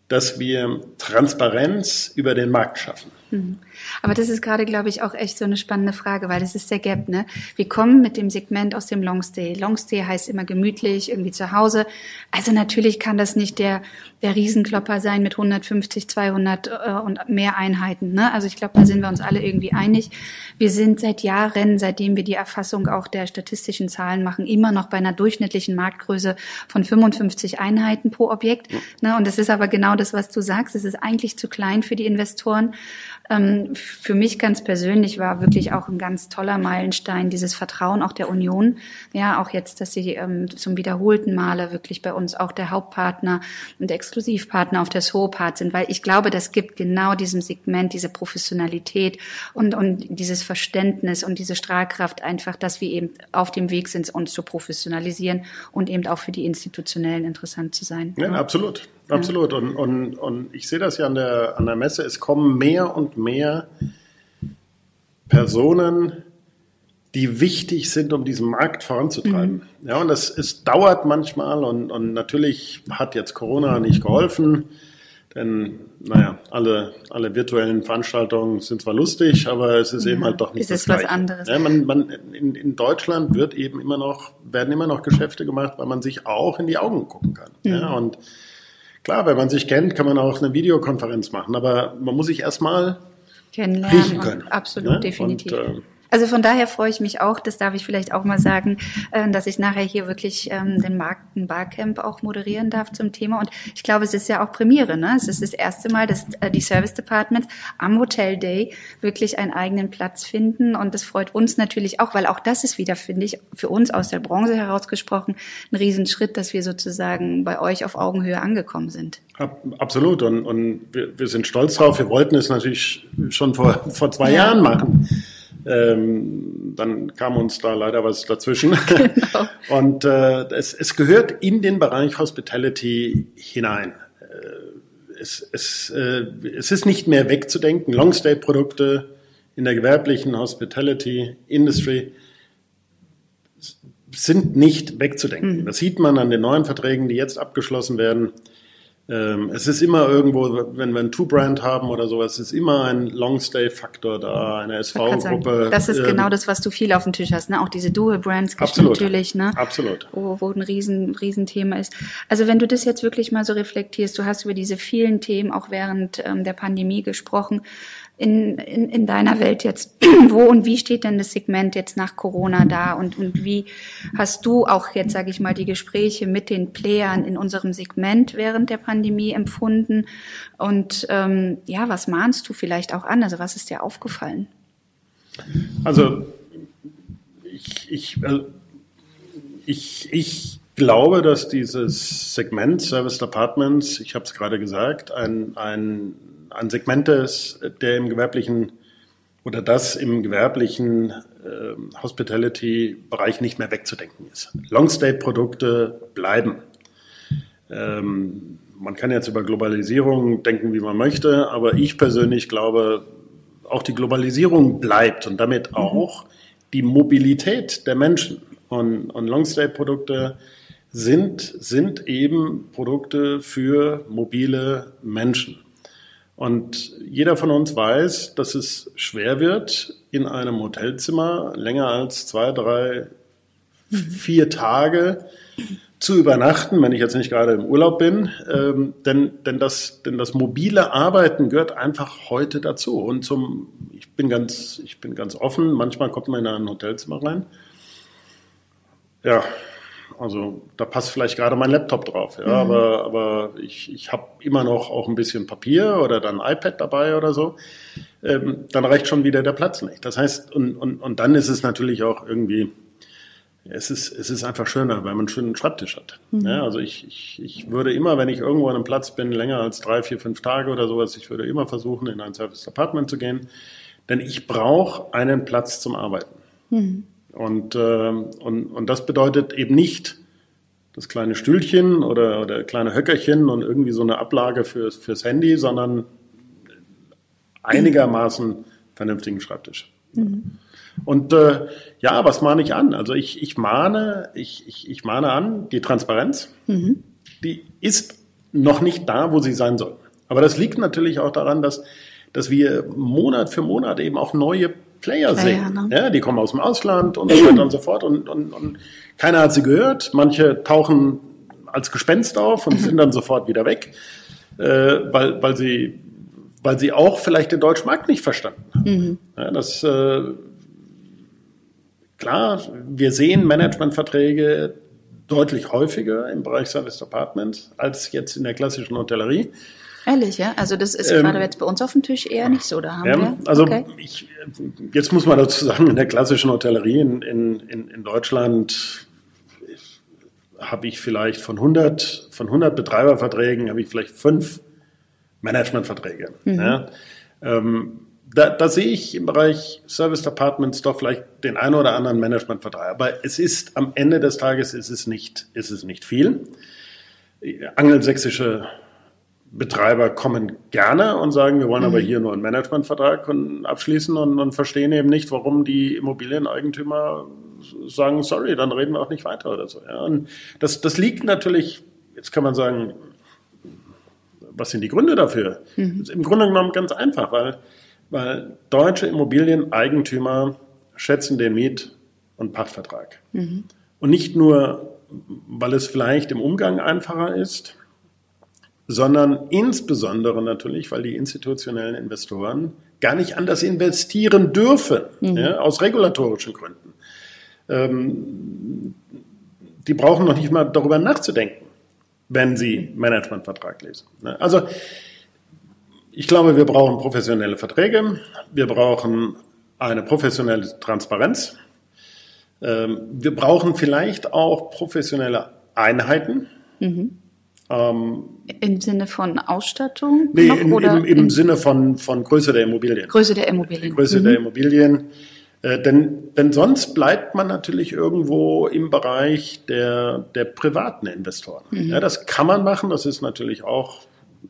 dass wir Transparenz über den Markt schaffen. Mhm. Aber das ist gerade, glaube ich, auch echt so eine spannende Frage, weil das ist der Gap. Ne? Wir kommen mit dem Segment aus dem Longstay. Longstay heißt immer gemütlich, irgendwie zu Hause. Also natürlich kann das nicht der, der Riesenklopper sein mit 150, 200 äh, und mehr Einheiten. Ne? Also ich glaube, da sind wir uns alle irgendwie einig. Wir sind seit Jahren, seitdem wir die Erfassung auch der statistischen Zahlen machen, immer noch bei einer durchschnittlichen Marktgröße von 55 Einheiten pro Objekt. Ne? Und das ist aber genau das, was du sagst. Es ist eigentlich zu klein für die Investoren. Ähm, für mich ganz persönlich war wirklich auch ein ganz toller Meilenstein dieses Vertrauen auch der Union. Ja, auch jetzt, dass sie ähm, zum wiederholten Male wirklich bei uns auch der Hauptpartner und Exklusivpartner auf der SOPART sind, weil ich glaube, das gibt genau diesem Segment diese Professionalität und, und dieses Verständnis und diese Strahlkraft einfach, dass wir eben auf dem Weg sind, uns zu professionalisieren und eben auch für die Institutionellen interessant zu sein. Ja, absolut. Absolut. Ja. Und, und, und ich sehe das ja an der, an der Messe. Es kommen mehr und mehr Personen, die wichtig sind, um diesen Markt voranzutreiben. Mhm. Ja, und das es dauert manchmal und, und natürlich hat jetzt Corona nicht geholfen. Denn, naja, alle, alle virtuellen Veranstaltungen sind zwar lustig, aber es ist ja, eben halt doch nicht ist das Gleiche. was anderes. Ja, man, man, in, in Deutschland wird eben immer noch, werden immer noch Geschäfte gemacht, weil man sich auch in die Augen gucken kann. Mhm. Ja, und klar, wenn man sich kennt, kann man auch eine Videokonferenz machen, aber man muss sich erstmal riechen können. Absolut, ja? definitiv. Und, äh, also von daher freue ich mich auch, das darf ich vielleicht auch mal sagen, äh, dass ich nachher hier wirklich ähm, den Marken Barcamp auch moderieren darf zum Thema. Und ich glaube, es ist ja auch Premiere. Ne? Es ist das erste Mal, dass äh, die Service Departments am Hotel Day wirklich einen eigenen Platz finden. Und das freut uns natürlich auch, weil auch das ist wieder, finde ich, für uns aus der Branche herausgesprochen, ein Riesenschritt, dass wir sozusagen bei euch auf Augenhöhe angekommen sind. Absolut. Und, und wir, wir sind stolz drauf. Wir wollten es natürlich schon vor, vor zwei ja. Jahren machen. Ähm, dann kam uns da leider was dazwischen. Genau. Und äh, es, es gehört in den Bereich Hospitality hinein. Äh, es, es, äh, es ist nicht mehr wegzudenken. Longstay-Produkte in der gewerblichen Hospitality Industry sind nicht wegzudenken. Mhm. Das sieht man an den neuen Verträgen, die jetzt abgeschlossen werden. Ähm, es ist immer irgendwo, wenn wir ein Two-Brand haben oder sowas, ist immer ein Long-Stay-Faktor da, eine SV-Gruppe. Das ist ähm, genau das, was du viel auf dem Tisch hast, ne? Auch diese Dual-Brands natürlich, ne? Absolut. Wo, wo ein riesen, riesen Thema ist. Also wenn du das jetzt wirklich mal so reflektierst, du hast über diese vielen Themen auch während ähm, der Pandemie gesprochen in, in, in deiner Welt jetzt, wo und wie steht denn das Segment jetzt nach Corona da und, und wie hast du auch jetzt, sage ich mal, die Gespräche mit den Playern in unserem Segment während der Pandemie empfunden und ähm, ja, was mahnst du vielleicht auch an? Also was ist dir aufgefallen? Also ich, ich, also ich, ich glaube, dass dieses Segment Service Departments, ich habe es gerade gesagt, ein, ein ein Segment ist, der im gewerblichen oder das im gewerblichen äh, Hospitality-Bereich nicht mehr wegzudenken ist. Long-Stay-Produkte bleiben. Ähm, man kann jetzt über Globalisierung denken, wie man möchte, aber ich persönlich glaube, auch die Globalisierung bleibt und damit mhm. auch die Mobilität der Menschen. Und, und Long-Stay-Produkte sind, sind eben Produkte für mobile Menschen. Und jeder von uns weiß, dass es schwer wird, in einem Hotelzimmer länger als zwei, drei, vier Tage zu übernachten, wenn ich jetzt nicht gerade im Urlaub bin. Ähm, denn, denn, das, denn das mobile Arbeiten gehört einfach heute dazu. Und zum, ich bin ganz, ich bin ganz offen, manchmal kommt man in ein Hotelzimmer rein. Ja, also da passt vielleicht gerade mein Laptop drauf, ja, mhm. aber, aber ich, ich habe immer noch auch ein bisschen Papier oder dann iPad dabei oder so. Ähm, dann reicht schon wieder der Platz nicht. Das heißt, und, und, und dann ist es natürlich auch irgendwie, es ist, es ist einfach schöner, weil man einen schönen Schreibtisch hat. Mhm. Ja, also ich, ich, ich würde immer, wenn ich irgendwo an einem Platz bin, länger als drei, vier, fünf Tage oder sowas, ich würde immer versuchen, in ein Service Apartment zu gehen, denn ich brauche einen Platz zum Arbeiten. Mhm. Und, äh, und, und das bedeutet eben nicht das kleine Stühlchen oder, oder kleine Höckerchen und irgendwie so eine Ablage fürs, fürs Handy, sondern einigermaßen vernünftigen Schreibtisch. Mhm. Und äh, ja, was mahne ich an? Also ich, ich mahne, ich, ich, ich mahne an, die Transparenz, mhm. die ist noch nicht da, wo sie sein soll. Aber das liegt natürlich auch daran, dass, dass wir Monat für Monat eben auch neue Player sehen. Ne? Ja, die kommen aus dem Ausland und so weiter und so fort. Und, und, und keiner hat sie gehört. Manche tauchen als Gespenst auf und sind dann sofort wieder weg, äh, weil, weil, sie, weil sie auch vielleicht den deutschen Markt nicht verstanden haben. Mhm. Ja, das, äh, klar, wir sehen Managementverträge deutlich häufiger im Bereich Service Department als jetzt in der klassischen Hotellerie. Ehrlich, ja? Also das ist ähm, gerade jetzt bei uns auf dem Tisch eher nicht so. Da haben ja, wir. Also okay. ich, jetzt muss man dazu sagen, in der klassischen Hotellerie in, in, in Deutschland habe ich vielleicht von 100, von 100 Betreiberverträgen habe ich vielleicht fünf Managementverträge. Mhm. Ja? Ähm, da, da sehe ich im Bereich Service Departments doch vielleicht den einen oder anderen Managementvertrag. Aber es ist am Ende des Tages ist es nicht, ist es nicht viel. Angelsächsische Betreiber kommen gerne und sagen, wir wollen mhm. aber hier nur einen Managementvertrag abschließen und, und, verstehen eben nicht, warum die Immobilieneigentümer sagen, sorry, dann reden wir auch nicht weiter oder so. Ja. Und das, das liegt natürlich, jetzt kann man sagen, was sind die Gründe dafür? Mhm. Das ist im Grunde genommen ganz einfach, weil, weil deutsche Immobilieneigentümer schätzen den Miet- und Pachtvertrag. Mhm. Und nicht nur, weil es vielleicht im Umgang einfacher ist, sondern insbesondere natürlich, weil die institutionellen Investoren gar nicht anders investieren dürfen, mhm. ja, aus regulatorischen Gründen. Ähm, die brauchen noch nicht mal darüber nachzudenken, wenn sie Managementvertrag lesen. Ne? Also ich glaube, wir brauchen professionelle Verträge, wir brauchen eine professionelle Transparenz, ähm, wir brauchen vielleicht auch professionelle Einheiten. Mhm. Ähm, Im Sinne von Ausstattung? Nee, noch, in, im, im Sinne von, von Größe der Immobilien. Größe der Immobilien. Größe mhm. der Immobilien. Äh, denn, denn sonst bleibt man natürlich irgendwo im Bereich der, der privaten Investoren. Mhm. Ja, das kann man machen, das ist natürlich auch,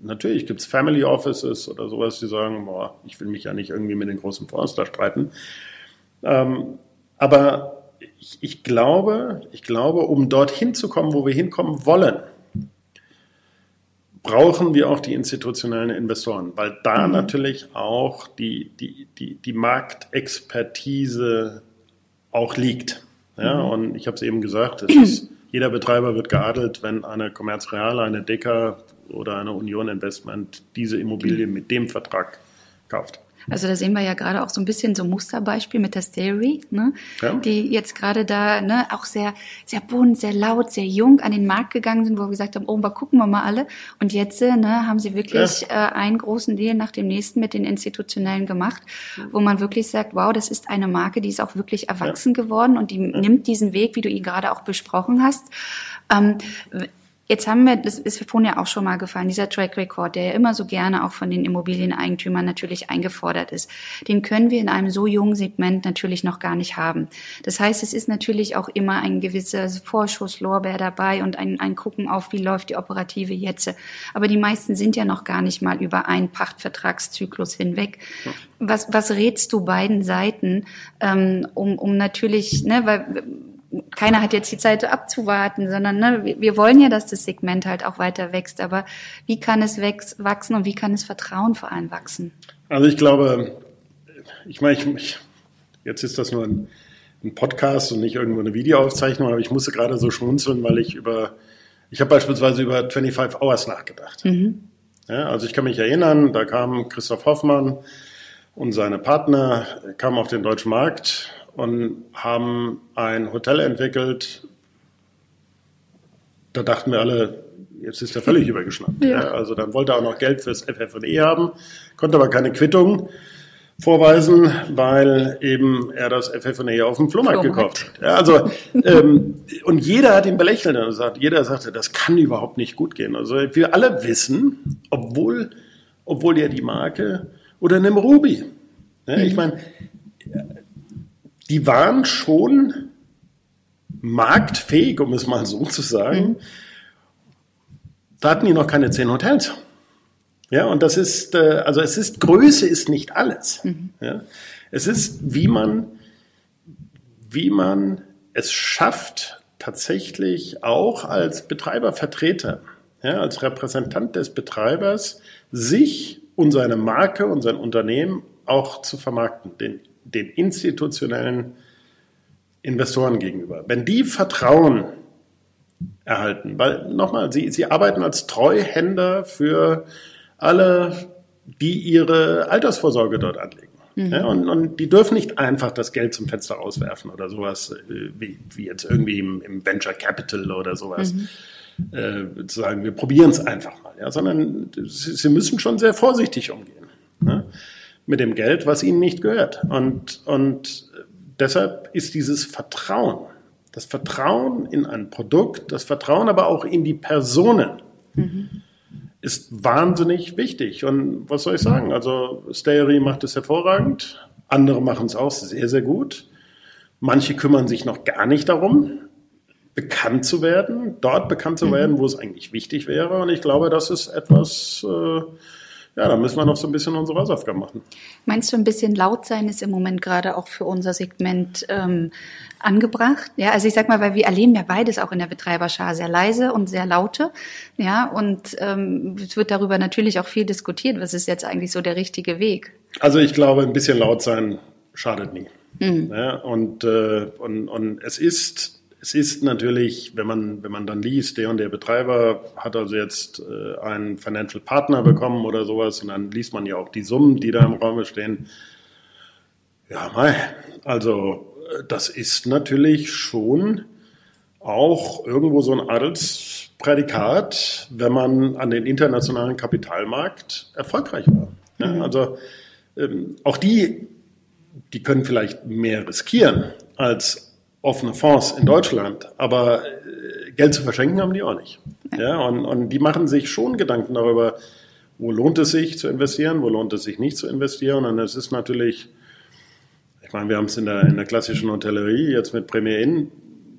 natürlich gibt es Family Offices oder sowas, die sagen, boah, ich will mich ja nicht irgendwie mit den großen Fonds da streiten. Ähm, aber ich, ich glaube, ich glaube, um dorthin zu kommen, wo wir hinkommen wollen, brauchen wir auch die institutionellen Investoren, weil da mhm. natürlich auch die, die, die, die Marktexpertise auch liegt. Ja, mhm. Und ich habe es eben gesagt, ist, jeder Betreiber wird geadelt, wenn eine Commerz Real, eine Decker oder eine Union Investment diese Immobilie mit dem Vertrag kauft. Also da sehen wir ja gerade auch so ein bisschen so ein Musterbeispiel mit der Stereo, ne? Ja. die jetzt gerade da ne, auch sehr, sehr bunt, sehr laut, sehr jung an den Markt gegangen sind, wo wir gesagt haben, oh, mal gucken wir mal alle. Und jetzt äh, ne, haben sie wirklich ja. äh, einen großen Deal nach dem nächsten mit den Institutionellen gemacht, wo man wirklich sagt, wow, das ist eine Marke, die ist auch wirklich erwachsen ja. geworden und die nimmt diesen Weg, wie du ihn gerade auch besprochen hast. Ähm, Jetzt haben wir, das ist vorhin ja auch schon mal gefallen, dieser Track Record, der ja immer so gerne auch von den Immobilieneigentümern natürlich eingefordert ist. Den können wir in einem so jungen Segment natürlich noch gar nicht haben. Das heißt, es ist natürlich auch immer ein gewisser Vorschusslorbeer dabei und ein, ein Gucken auf, wie läuft die Operative jetzt. Aber die meisten sind ja noch gar nicht mal über einen Pachtvertragszyklus hinweg. Was, was rätst du beiden Seiten, ähm, um, um natürlich, ne, weil keiner hat jetzt die Zeit abzuwarten, sondern ne, wir, wollen ja, dass das Segment halt auch weiter wächst. Aber wie kann es wachsen und wie kann es Vertrauen vor allem wachsen? Also ich glaube, ich meine, ich, ich, jetzt ist das nur ein, ein, Podcast und nicht irgendwo eine Videoaufzeichnung, aber ich musste gerade so schmunzeln, weil ich über, ich habe beispielsweise über 25 Hours nachgedacht. Mhm. Ja, also ich kann mich erinnern, da kam Christoph Hoffmann und seine Partner, kamen auf den deutschen Markt und haben ein Hotel entwickelt. Da dachten wir alle, jetzt ist er völlig übergeschnappt. Ja. Ja, also dann wollte er auch noch Geld fürs FF&E haben, konnte aber keine Quittung vorweisen, weil eben er das FF&E auf dem Flohmarkt, Flohmarkt. gekauft hat. Ja, also ähm, und jeder hat ihn belächelt und sagt, jeder sagte, das kann überhaupt nicht gut gehen. Also wir alle wissen, obwohl obwohl ja die Marke oder einem Ruby. Ich mhm. meine, die waren schon marktfähig, um es mal so zu sagen. Mhm. Da hatten die noch keine zehn Hotels. Ja, und das ist, äh, also es ist, Größe ist nicht alles. Mhm. Ja, es ist, wie man, wie man es schafft, tatsächlich auch als Betreibervertreter, ja, als Repräsentant des Betreibers, sich und seine Marke und sein Unternehmen auch zu vermarkten, den den institutionellen Investoren gegenüber. Wenn die Vertrauen erhalten, weil nochmal, sie, sie arbeiten als Treuhänder für alle, die ihre Altersvorsorge dort anlegen. Mhm. Ja, und, und, die dürfen nicht einfach das Geld zum Fenster rauswerfen oder sowas, äh, wie, wie jetzt irgendwie im, im, Venture Capital oder sowas. Mhm. Äh, zu sagen, wir probieren es einfach mal, ja, sondern sie, sie, müssen schon sehr vorsichtig umgehen. Ne? Mit dem Geld, was ihnen nicht gehört. Und, und deshalb ist dieses Vertrauen, das Vertrauen in ein Produkt, das Vertrauen aber auch in die Personen, mhm. ist wahnsinnig wichtig. Und was soll ich sagen? Also Stayery macht es hervorragend, andere machen es auch sehr, sehr gut. Manche kümmern sich noch gar nicht darum, bekannt zu werden, dort bekannt zu mhm. werden, wo es eigentlich wichtig wäre. Und ich glaube, das ist etwas, äh, ja, da müssen wir noch so ein bisschen unsere Hausaufgaben machen. Meinst du, ein bisschen laut sein ist im Moment gerade auch für unser Segment ähm, angebracht? Ja, also ich sag mal, weil wir erleben ja beides auch in der Betreiberschar, sehr leise und sehr laute. Ja, und ähm, es wird darüber natürlich auch viel diskutiert. Was ist jetzt eigentlich so der richtige Weg? Also ich glaube, ein bisschen laut sein schadet nie. Mhm. Ja, und, äh, und, und es ist es ist natürlich, wenn man, wenn man dann liest, der und der Betreiber hat also jetzt äh, einen Financial Partner bekommen oder sowas, und dann liest man ja auch die Summen, die da im Raum stehen. Ja, mei, also äh, das ist natürlich schon auch irgendwo so ein Adelsprädikat, wenn man an den internationalen Kapitalmarkt erfolgreich war. Ja, mhm. also ähm, auch die, die können vielleicht mehr riskieren als offene Fonds in Deutschland, aber äh, Geld zu verschenken haben die auch nicht. Ja, und, und die machen sich schon Gedanken darüber, wo lohnt es sich zu investieren, wo lohnt es sich nicht zu investieren. Und es ist natürlich, ich meine, wir haben es in der, in der klassischen Hotellerie jetzt mit Premier Inn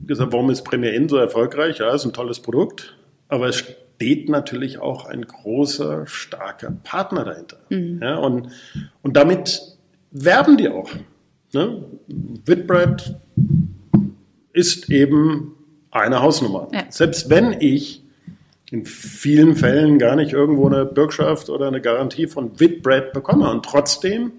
gesagt, warum ist Premier Inn so erfolgreich? Ja, ist ein tolles Produkt, aber es steht natürlich auch ein großer, starker Partner dahinter. Mhm. Ja, und, und damit werben die auch. Ne? Whitbread ist eben eine Hausnummer. Ja. Selbst wenn ich in vielen Fällen gar nicht irgendwo eine Bürgschaft oder eine Garantie von Whitbread bekomme und trotzdem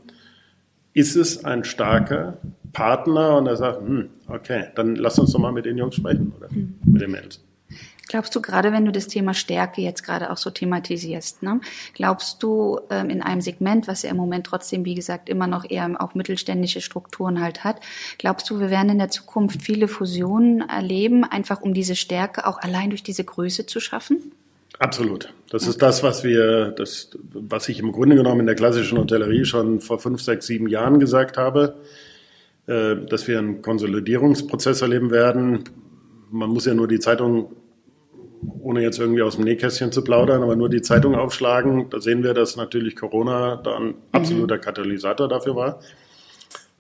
ist es ein starker Partner und er sagt, hm, okay, dann lass uns doch mal mit den Jungs sprechen oder mhm. mit den Mädels. Glaubst du, gerade wenn du das Thema Stärke jetzt gerade auch so thematisierst, ne, glaubst du ähm, in einem Segment, was ja im Moment trotzdem, wie gesagt, immer noch eher auch mittelständische Strukturen halt hat, glaubst du, wir werden in der Zukunft viele Fusionen erleben, einfach um diese Stärke auch allein durch diese Größe zu schaffen? Absolut. Das ist das, was wir, das, was ich im Grunde genommen in der klassischen Hotellerie schon vor fünf, sechs, sieben Jahren gesagt habe, äh, dass wir einen Konsolidierungsprozess erleben werden. Man muss ja nur die Zeitung ohne jetzt irgendwie aus dem Nähkästchen zu plaudern, aber nur die Zeitung aufschlagen, da sehen wir, dass natürlich Corona da ein absoluter Katalysator dafür war,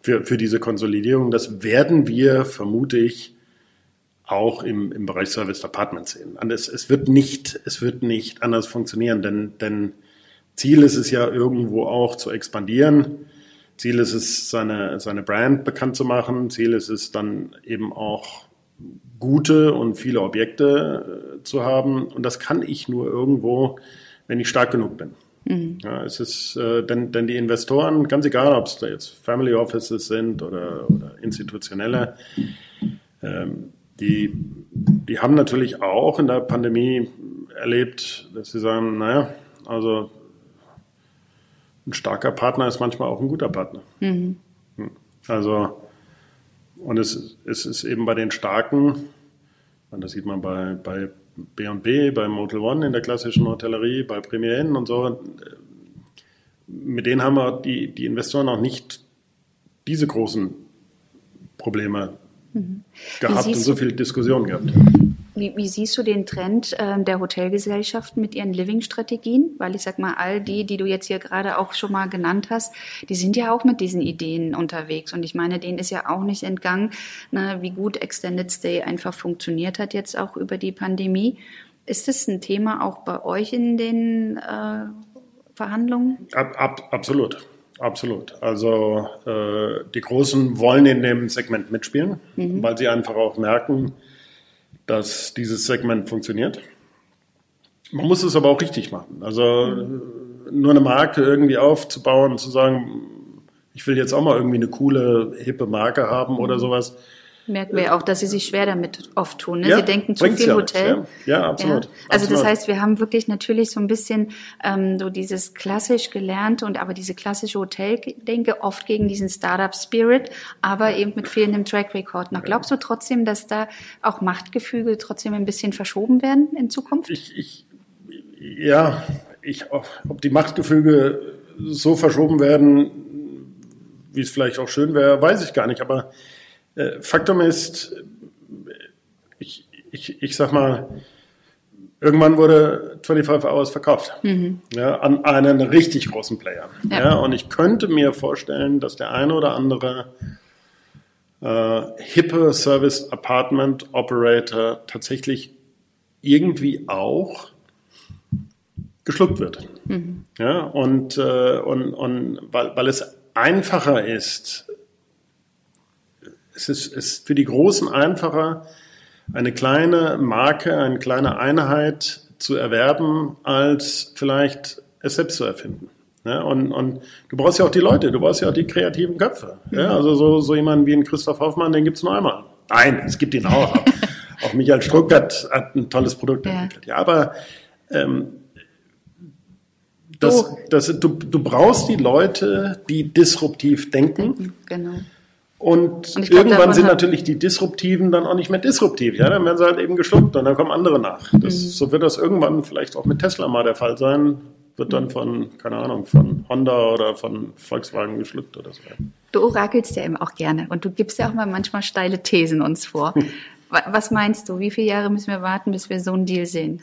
für, für diese Konsolidierung. Das werden wir, vermute ich, auch im, im Bereich Service Apartments sehen. Es, es, wird nicht, es wird nicht anders funktionieren, denn, denn Ziel ist es ja irgendwo auch zu expandieren. Ziel ist es, seine, seine Brand bekannt zu machen. Ziel ist es dann eben auch gute und viele Objekte äh, zu haben. Und das kann ich nur irgendwo, wenn ich stark genug bin. Mhm. Ja, es ist, äh, denn, denn die Investoren, ganz egal, ob es da jetzt Family Offices sind oder, oder institutionelle, ähm, die, die haben natürlich auch in der Pandemie erlebt, dass sie sagen, naja, also ein starker Partner ist manchmal auch ein guter Partner. Mhm. Hm. Also und es, es ist eben bei den Starken, und das sieht man bei, bei B&B, bei Motel One in der klassischen Hotellerie, bei Premier Inn und so, mit denen haben wir die, die Investoren auch nicht diese großen Probleme mhm. gehabt und so viel Diskussion gehabt. Wie, wie siehst du den Trend äh, der Hotelgesellschaften mit ihren Living-Strategien? Weil ich sag mal, all die, die du jetzt hier gerade auch schon mal genannt hast, die sind ja auch mit diesen Ideen unterwegs. Und ich meine, denen ist ja auch nicht entgangen, ne, wie gut Extended Stay einfach funktioniert hat jetzt auch über die Pandemie. Ist das ein Thema auch bei euch in den äh, Verhandlungen? Ab, ab, absolut. Absolut. Also äh, die Großen wollen in dem Segment mitspielen, mhm. weil sie einfach auch merken, dass dieses Segment funktioniert. Man muss es aber auch richtig machen. Also nur eine Marke irgendwie aufzubauen zu sagen, ich will jetzt auch mal irgendwie eine coole, hippe Marke haben oder sowas, Merken wir auch, dass sie sich schwer damit oft tun. Ne? Ja, sie denken zu viel ja Hotel. Ja, ja absolut. Ja. Also absolut. das heißt, wir haben wirklich natürlich so ein bisschen ähm, so dieses klassisch gelernte und aber diese klassische Hoteldenke oft gegen diesen Startup-Spirit, aber eben mit fehlendem Track Record. Noch glaubst du trotzdem, dass da auch Machtgefüge trotzdem ein bisschen verschoben werden in Zukunft? Ich, ich ja, ich, ob die Machtgefüge so verschoben werden, wie es vielleicht auch schön wäre, weiß ich gar nicht. Aber Faktum ist, ich, ich, ich sag mal, irgendwann wurde 25 Hours verkauft mhm. ja, an einen richtig großen Player. Ja. ja. und ich könnte mir vorstellen, dass der eine oder andere äh, hippe Service Apartment Operator tatsächlich irgendwie auch geschluckt wird. Mhm. Ja, und, äh, und, und weil, weil es einfacher ist, es ist, ist für die Großen einfacher, eine kleine Marke, eine kleine Einheit zu erwerben, als vielleicht es selbst zu erfinden. Ja, und, und du brauchst ja auch die Leute, du brauchst ja auch die kreativen Köpfe. Ja, mhm. also so, so jemanden wie ein Christoph Hoffmann, den gibt es nur einmal. Nein, es gibt ihn auch. auch Michael Struck hat, hat ein tolles Produkt entwickelt. Ja, aber ähm, das, das, du, du brauchst die Leute, die disruptiv denken. Genau. Und, und glaub, irgendwann sind natürlich die Disruptiven dann auch nicht mehr disruptiv. Ja, dann werden sie halt eben geschluckt und dann kommen andere nach. Das, mhm. So wird das irgendwann vielleicht auch mit Tesla mal der Fall sein. Wird dann von, keine Ahnung, von Honda oder von Volkswagen geschluckt oder so. Du orakelst ja eben auch gerne und du gibst ja auch mal manchmal steile Thesen uns vor. Was meinst du? Wie viele Jahre müssen wir warten, bis wir so einen Deal sehen?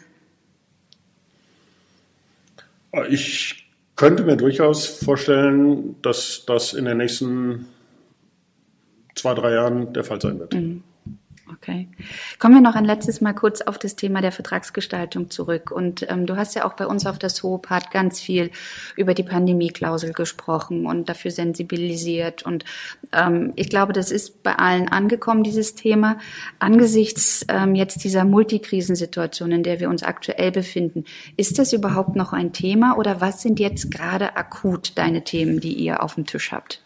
Ich könnte mir durchaus vorstellen, dass das in den nächsten zwei, drei Jahren der Fall sein wird. Mhm. Okay. Kommen wir noch ein letztes Mal kurz auf das Thema der Vertragsgestaltung zurück. Und ähm, du hast ja auch bei uns auf der SOPAD ganz viel über die Pandemieklausel gesprochen und dafür sensibilisiert. Und ähm, ich glaube, das ist bei allen angekommen, dieses Thema. Angesichts ähm, jetzt dieser Multikrisensituation, in der wir uns aktuell befinden, ist das überhaupt noch ein Thema oder was sind jetzt gerade akut deine Themen, die ihr auf dem Tisch habt?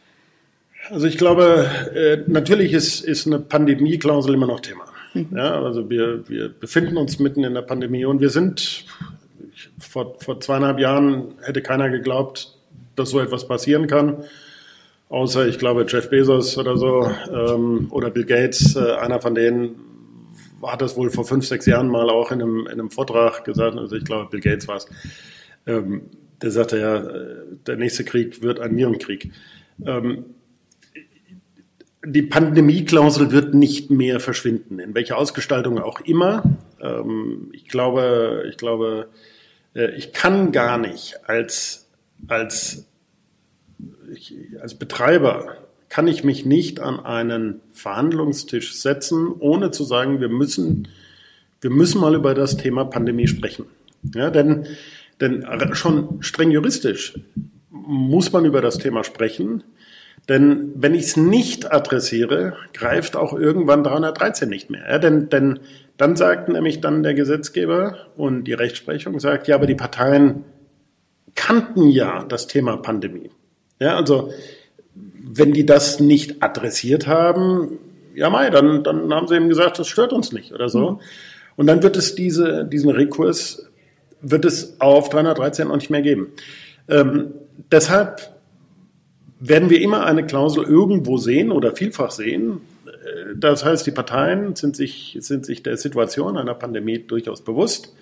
Also ich glaube, äh, natürlich ist, ist eine Pandemieklausel immer noch Thema. Mhm. Ja, also wir, wir befinden uns mitten in der Pandemie und wir sind, vor, vor zweieinhalb Jahren hätte keiner geglaubt, dass so etwas passieren kann. Außer, ich glaube, Jeff Bezos oder so ähm, oder Bill Gates, äh, einer von denen hat das wohl vor fünf, sechs Jahren mal auch in einem, in einem Vortrag gesagt. Also ich glaube, Bill Gates war es. Ähm, der sagte ja, äh, der nächste Krieg wird ein Virenkrieg. Ähm, die Pandemieklausel wird nicht mehr verschwinden, in welcher Ausgestaltung auch immer. Ähm, ich glaube, ich glaube, äh, ich kann gar nicht als, als, ich, als Betreiber kann ich mich nicht an einen Verhandlungstisch setzen, ohne zu sagen, wir müssen, wir müssen mal über das Thema Pandemie sprechen. Ja, denn, denn schon streng juristisch muss man über das Thema sprechen. Denn wenn ich es nicht adressiere, greift auch irgendwann 313 nicht mehr. Ja, denn, denn dann sagt nämlich dann der Gesetzgeber und die Rechtsprechung sagt, ja, aber die Parteien kannten ja das Thema Pandemie. Ja, also wenn die das nicht adressiert haben, ja mai, dann, dann haben sie eben gesagt, das stört uns nicht oder so. Mhm. Und dann wird es diese, diesen Rekurs, wird es auf 313 auch nicht mehr geben. Ähm, deshalb werden wir immer eine Klausel irgendwo sehen oder vielfach sehen. Das heißt, die Parteien sind sich, sind sich der Situation einer Pandemie durchaus bewusst,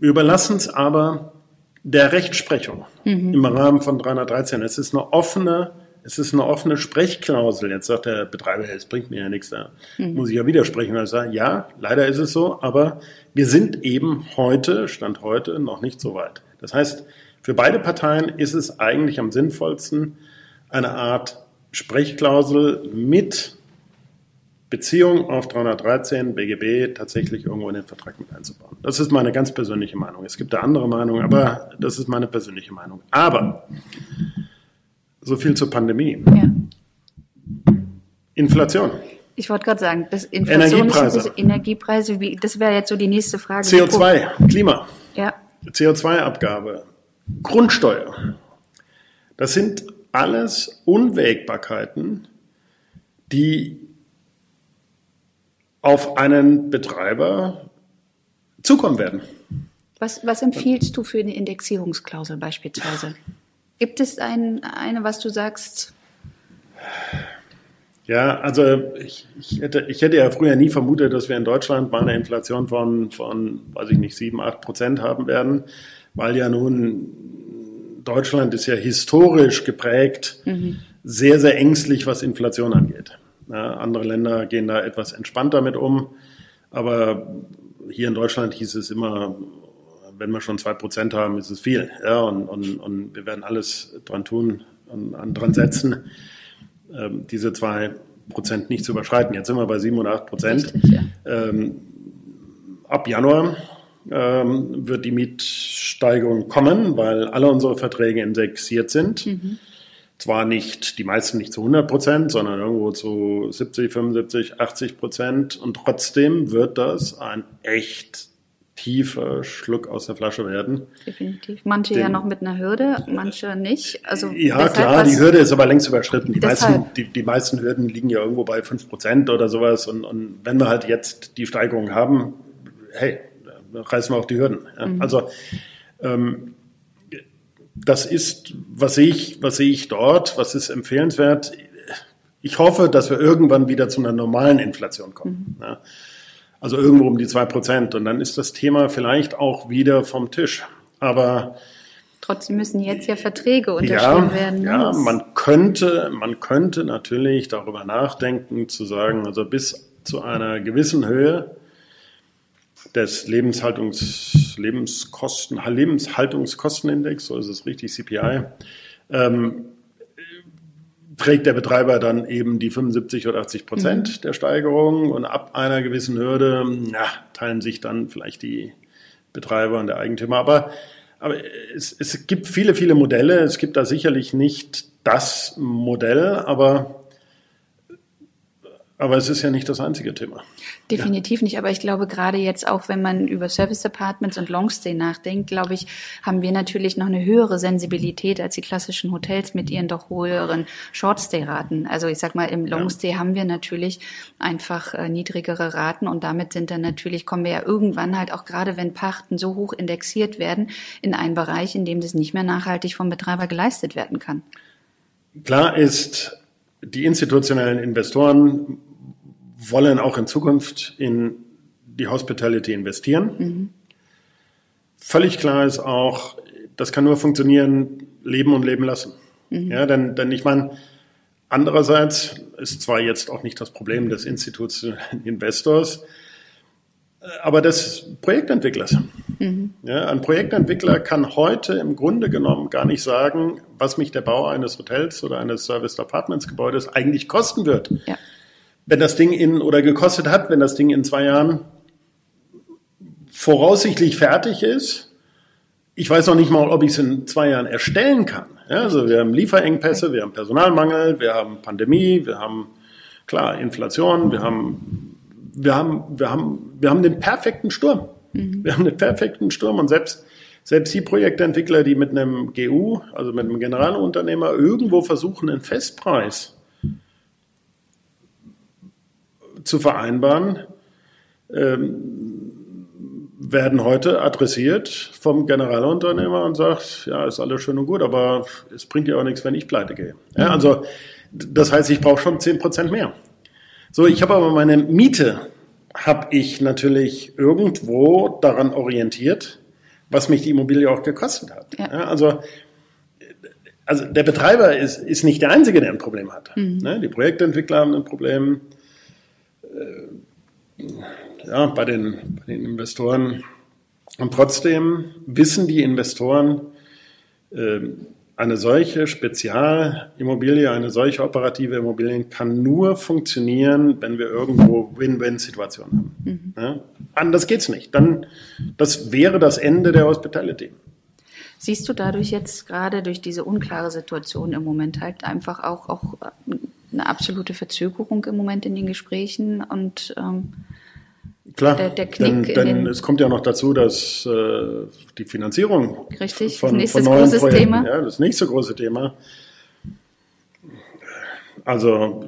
wir überlassen es aber der Rechtsprechung mhm. im Rahmen von 313. Es ist eine offene, es ist eine offene Sprechklausel. Jetzt sagt der Betreiber, es bringt mir ja nichts, da mhm. muss ich ja widersprechen. Und ich sage, ja, leider ist es so, aber wir sind eben heute, Stand heute, noch nicht so weit. Das heißt, für beide Parteien ist es eigentlich am sinnvollsten, eine Art Sprechklausel mit Beziehung auf 313 BGB tatsächlich irgendwo in den Vertrag mit einzubauen. Das ist meine ganz persönliche Meinung. Es gibt da andere Meinungen, aber das ist meine persönliche Meinung. Aber so viel zur Pandemie. Ja. Inflation. Ich wollte gerade sagen, das Inflation Energiepreise. Energiepreise, wie, das wäre jetzt so die nächste Frage. CO2, Klima. Ja. CO2-Abgabe, Grundsteuer. Das sind alles Unwägbarkeiten, die auf einen Betreiber zukommen werden. Was, was empfiehlst du für eine Indexierungsklausel beispielsweise? Gibt es ein, eine, was du sagst? Ja, also ich, ich, hätte, ich hätte ja früher nie vermutet, dass wir in Deutschland mal eine Inflation von, von weiß ich nicht, sieben, acht Prozent haben werden, weil ja nun Deutschland ist ja historisch geprägt, mhm. sehr, sehr ängstlich, was Inflation angeht. Ja, andere Länder gehen da etwas entspannter mit um. Aber hier in Deutschland hieß es immer, wenn wir schon zwei Prozent haben, ist es viel. Ja, und, und, und wir werden alles dran tun und dran setzen, ähm, diese zwei Prozent nicht zu überschreiten. Jetzt sind wir bei sieben oder acht Prozent. ja. ähm, ab Januar ähm, wird die Mietsteigerung kommen, weil alle unsere Verträge indexiert sind. Mhm. Zwar nicht, die meisten nicht zu 100 Prozent, sondern irgendwo zu 70, 75, 80 Prozent. Und trotzdem wird das ein echt tiefer Schluck aus der Flasche werden. Definitiv. Manche Den, ja noch mit einer Hürde, manche nicht. Also ja, klar, die Hürde ist aber längst überschritten. Die, meisten, die, die meisten Hürden liegen ja irgendwo bei 5 Prozent oder sowas. Und, und wenn wir halt jetzt die Steigerung haben, hey, reißen wir auch die Hürden. Ja. Mhm. Also ähm, das ist, was sehe ich, was sehe ich dort, was ist empfehlenswert. Ich hoffe, dass wir irgendwann wieder zu einer normalen Inflation kommen. Mhm. Ja. Also irgendwo um die zwei Prozent. Und dann ist das Thema vielleicht auch wieder vom Tisch. Aber Trotzdem müssen jetzt ja Verträge unterschrieben ja, werden. Ja, man könnte, man könnte natürlich darüber nachdenken, zu sagen, also bis zu einer gewissen Höhe des Lebenshaltungs, Lebenskosten, Lebenshaltungskostenindex, so ist es richtig, CPI, ähm, trägt der Betreiber dann eben die 75 oder 80 Prozent mhm. der Steigerung und ab einer gewissen Hürde ja, teilen sich dann vielleicht die Betreiber und der Eigentümer. Aber, aber es, es gibt viele, viele Modelle. Es gibt da sicherlich nicht das Modell, aber aber es ist ja nicht das einzige Thema. Definitiv ja. nicht, aber ich glaube gerade jetzt auch, wenn man über Service Apartments und Longstay nachdenkt, glaube ich, haben wir natürlich noch eine höhere Sensibilität als die klassischen Hotels mit ihren doch höheren Shortstay-Raten. Also ich sag mal, im Longstay ja. haben wir natürlich einfach äh, niedrigere Raten und damit sind dann natürlich, kommen wir ja irgendwann halt auch gerade, wenn Pachten so hoch indexiert werden, in einen Bereich, in dem das nicht mehr nachhaltig vom Betreiber geleistet werden kann. Klar ist, die institutionellen Investoren wollen auch in Zukunft in die Hospitality investieren. Mhm. Völlig klar ist auch, das kann nur funktionieren, leben und leben lassen. Mhm. Ja, denn, denn ich meine, andererseits ist zwar jetzt auch nicht das Problem des institutionellen Investors, aber des Projektentwicklers. Mhm. Ja, ein Projektentwickler kann heute im Grunde genommen gar nicht sagen, was mich der Bau eines Hotels oder eines Service Apartments Gebäudes eigentlich kosten wird. Ja wenn das Ding in oder gekostet hat, wenn das Ding in zwei Jahren voraussichtlich fertig ist. Ich weiß noch nicht mal, ob ich es in zwei Jahren erstellen kann. Ja, also wir haben Lieferengpässe, wir haben Personalmangel, wir haben Pandemie, wir haben klar Inflation, wir haben wir haben wir haben wir haben den perfekten Sturm. Mhm. Wir haben den perfekten Sturm und selbst selbst die Projektentwickler, die mit einem GU, also mit einem Generalunternehmer irgendwo versuchen, einen Festpreis zu vereinbaren, ähm, werden heute adressiert vom Generalunternehmer und sagt, ja, ist alles schön und gut, aber es bringt ja auch nichts, wenn ich pleite gehe. Ja, mhm. also das heißt, ich brauche schon zehn Prozent mehr. So, ich habe aber meine Miete, habe ich natürlich irgendwo daran orientiert, was mich die Immobilie auch gekostet hat. Ja. Ja, also also der Betreiber ist, ist nicht der Einzige, der ein Problem hat. Mhm. Ne, die Projektentwickler haben ein Problem, ja, bei den, bei den Investoren. Und trotzdem wissen die Investoren, äh, eine solche Spezialimmobilie, eine solche operative Immobilie kann nur funktionieren, wenn wir irgendwo Win-Win-Situationen haben. Mhm. Ja? Anders geht's nicht. Dann, das wäre das Ende der Hospitality. Siehst du dadurch jetzt gerade durch diese unklare Situation im Moment halt einfach auch, auch eine absolute Verzögerung im Moment in den Gesprächen und ähm, Klar, der, der Knick denn, denn es kommt ja noch dazu, dass äh, die Finanzierung richtig, von, nächstes von neuen großes Projekten, Thema. Ja, das nächste große Thema. Also,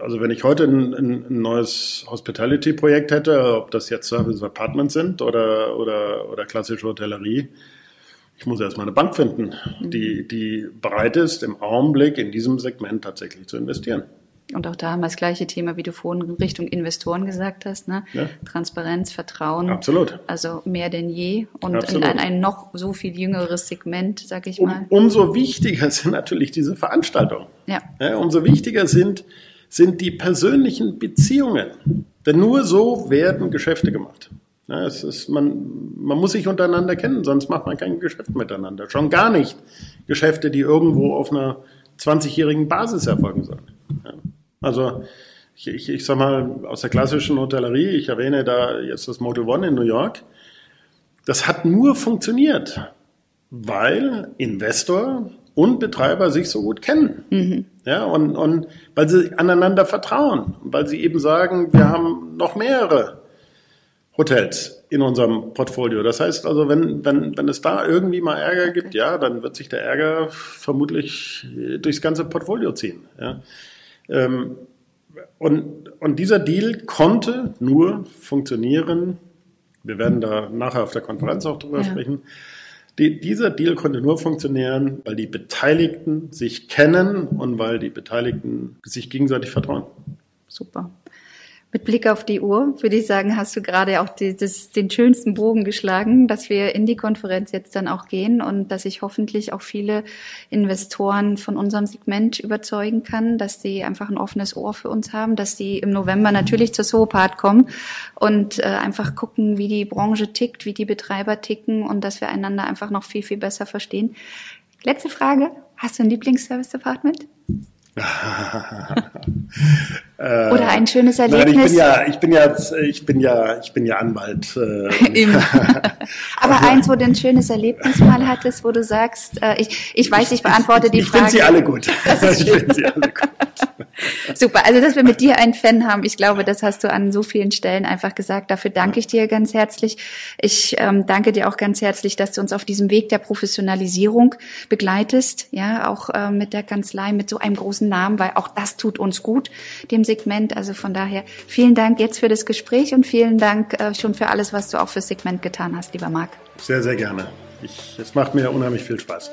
also wenn ich heute ein, ein neues Hospitality-Projekt hätte, ob das jetzt Service Apartments sind oder, oder, oder klassische Hotellerie, ich muss erstmal eine Bank finden, die, die bereit ist, im Augenblick in diesem Segment tatsächlich zu investieren. Und auch da haben wir das gleiche Thema, wie du vorhin in Richtung Investoren gesagt hast. Ne? Ja. Transparenz, Vertrauen. Absolut. Also mehr denn je. Und Absolut. in ein, ein, noch so viel jüngeres Segment, sag ich mal. Um, umso wichtiger sind natürlich diese Veranstaltungen. Ja. ja. Umso wichtiger sind, sind die persönlichen Beziehungen. Denn nur so werden Geschäfte gemacht. Ja, es ist, man, man muss sich untereinander kennen, sonst macht man kein Geschäft miteinander. Schon gar nicht Geschäfte, die irgendwo auf einer 20-jährigen Basis erfolgen sollen. Ja. Also ich, ich, ich sag mal, aus der klassischen Hotellerie, ich erwähne da jetzt das Motel One in New York, das hat nur funktioniert, weil Investor und Betreiber sich so gut kennen. Mhm. Ja, und, und weil sie aneinander vertrauen, weil sie eben sagen, wir haben noch mehrere Hotels in unserem Portfolio. Das heißt also, wenn, wenn, wenn es da irgendwie mal Ärger gibt, ja, dann wird sich der Ärger vermutlich durchs ganze Portfolio ziehen. Ja. Ähm, und, und dieser Deal konnte nur funktionieren. Wir werden da nachher auf der Konferenz auch drüber ja. sprechen die, dieser Deal konnte nur funktionieren, weil die Beteiligten sich kennen und weil die Beteiligten sich gegenseitig vertrauen. Super. Mit Blick auf die Uhr würde ich sagen, hast du gerade auch die, das, den schönsten Bogen geschlagen, dass wir in die Konferenz jetzt dann auch gehen und dass ich hoffentlich auch viele Investoren von unserem Segment überzeugen kann, dass sie einfach ein offenes Ohr für uns haben, dass sie im November natürlich zur Soopart kommen und äh, einfach gucken, wie die Branche tickt, wie die Betreiber ticken und dass wir einander einfach noch viel, viel besser verstehen. Letzte Frage. Hast du ein Lieblingsservice-Department? Oder ein schönes Erlebnis. Nein, ich bin ja, ich bin ja, ich bin ja, ich bin ja Anwalt. Äh. Aber eins, wo du ein schönes Erlebnis mal hattest, wo du sagst, äh, ich, ich weiß, ich beantworte ich, die ich Frage. Ich finde sie alle gut. ich finde sie alle gut. Super, also dass wir mit dir einen Fan haben, ich glaube, das hast du an so vielen Stellen einfach gesagt. Dafür danke ich dir ganz herzlich. Ich ähm, danke dir auch ganz herzlich, dass du uns auf diesem Weg der Professionalisierung begleitest, ja, auch äh, mit der Kanzlei, mit so einem großen Namen, weil auch das tut uns gut, dem Segment. Also von daher vielen Dank jetzt für das Gespräch und vielen Dank äh, schon für alles, was du auch fürs Segment getan hast, lieber Marc. Sehr, sehr gerne. Ich, es macht mir unheimlich viel Spaß.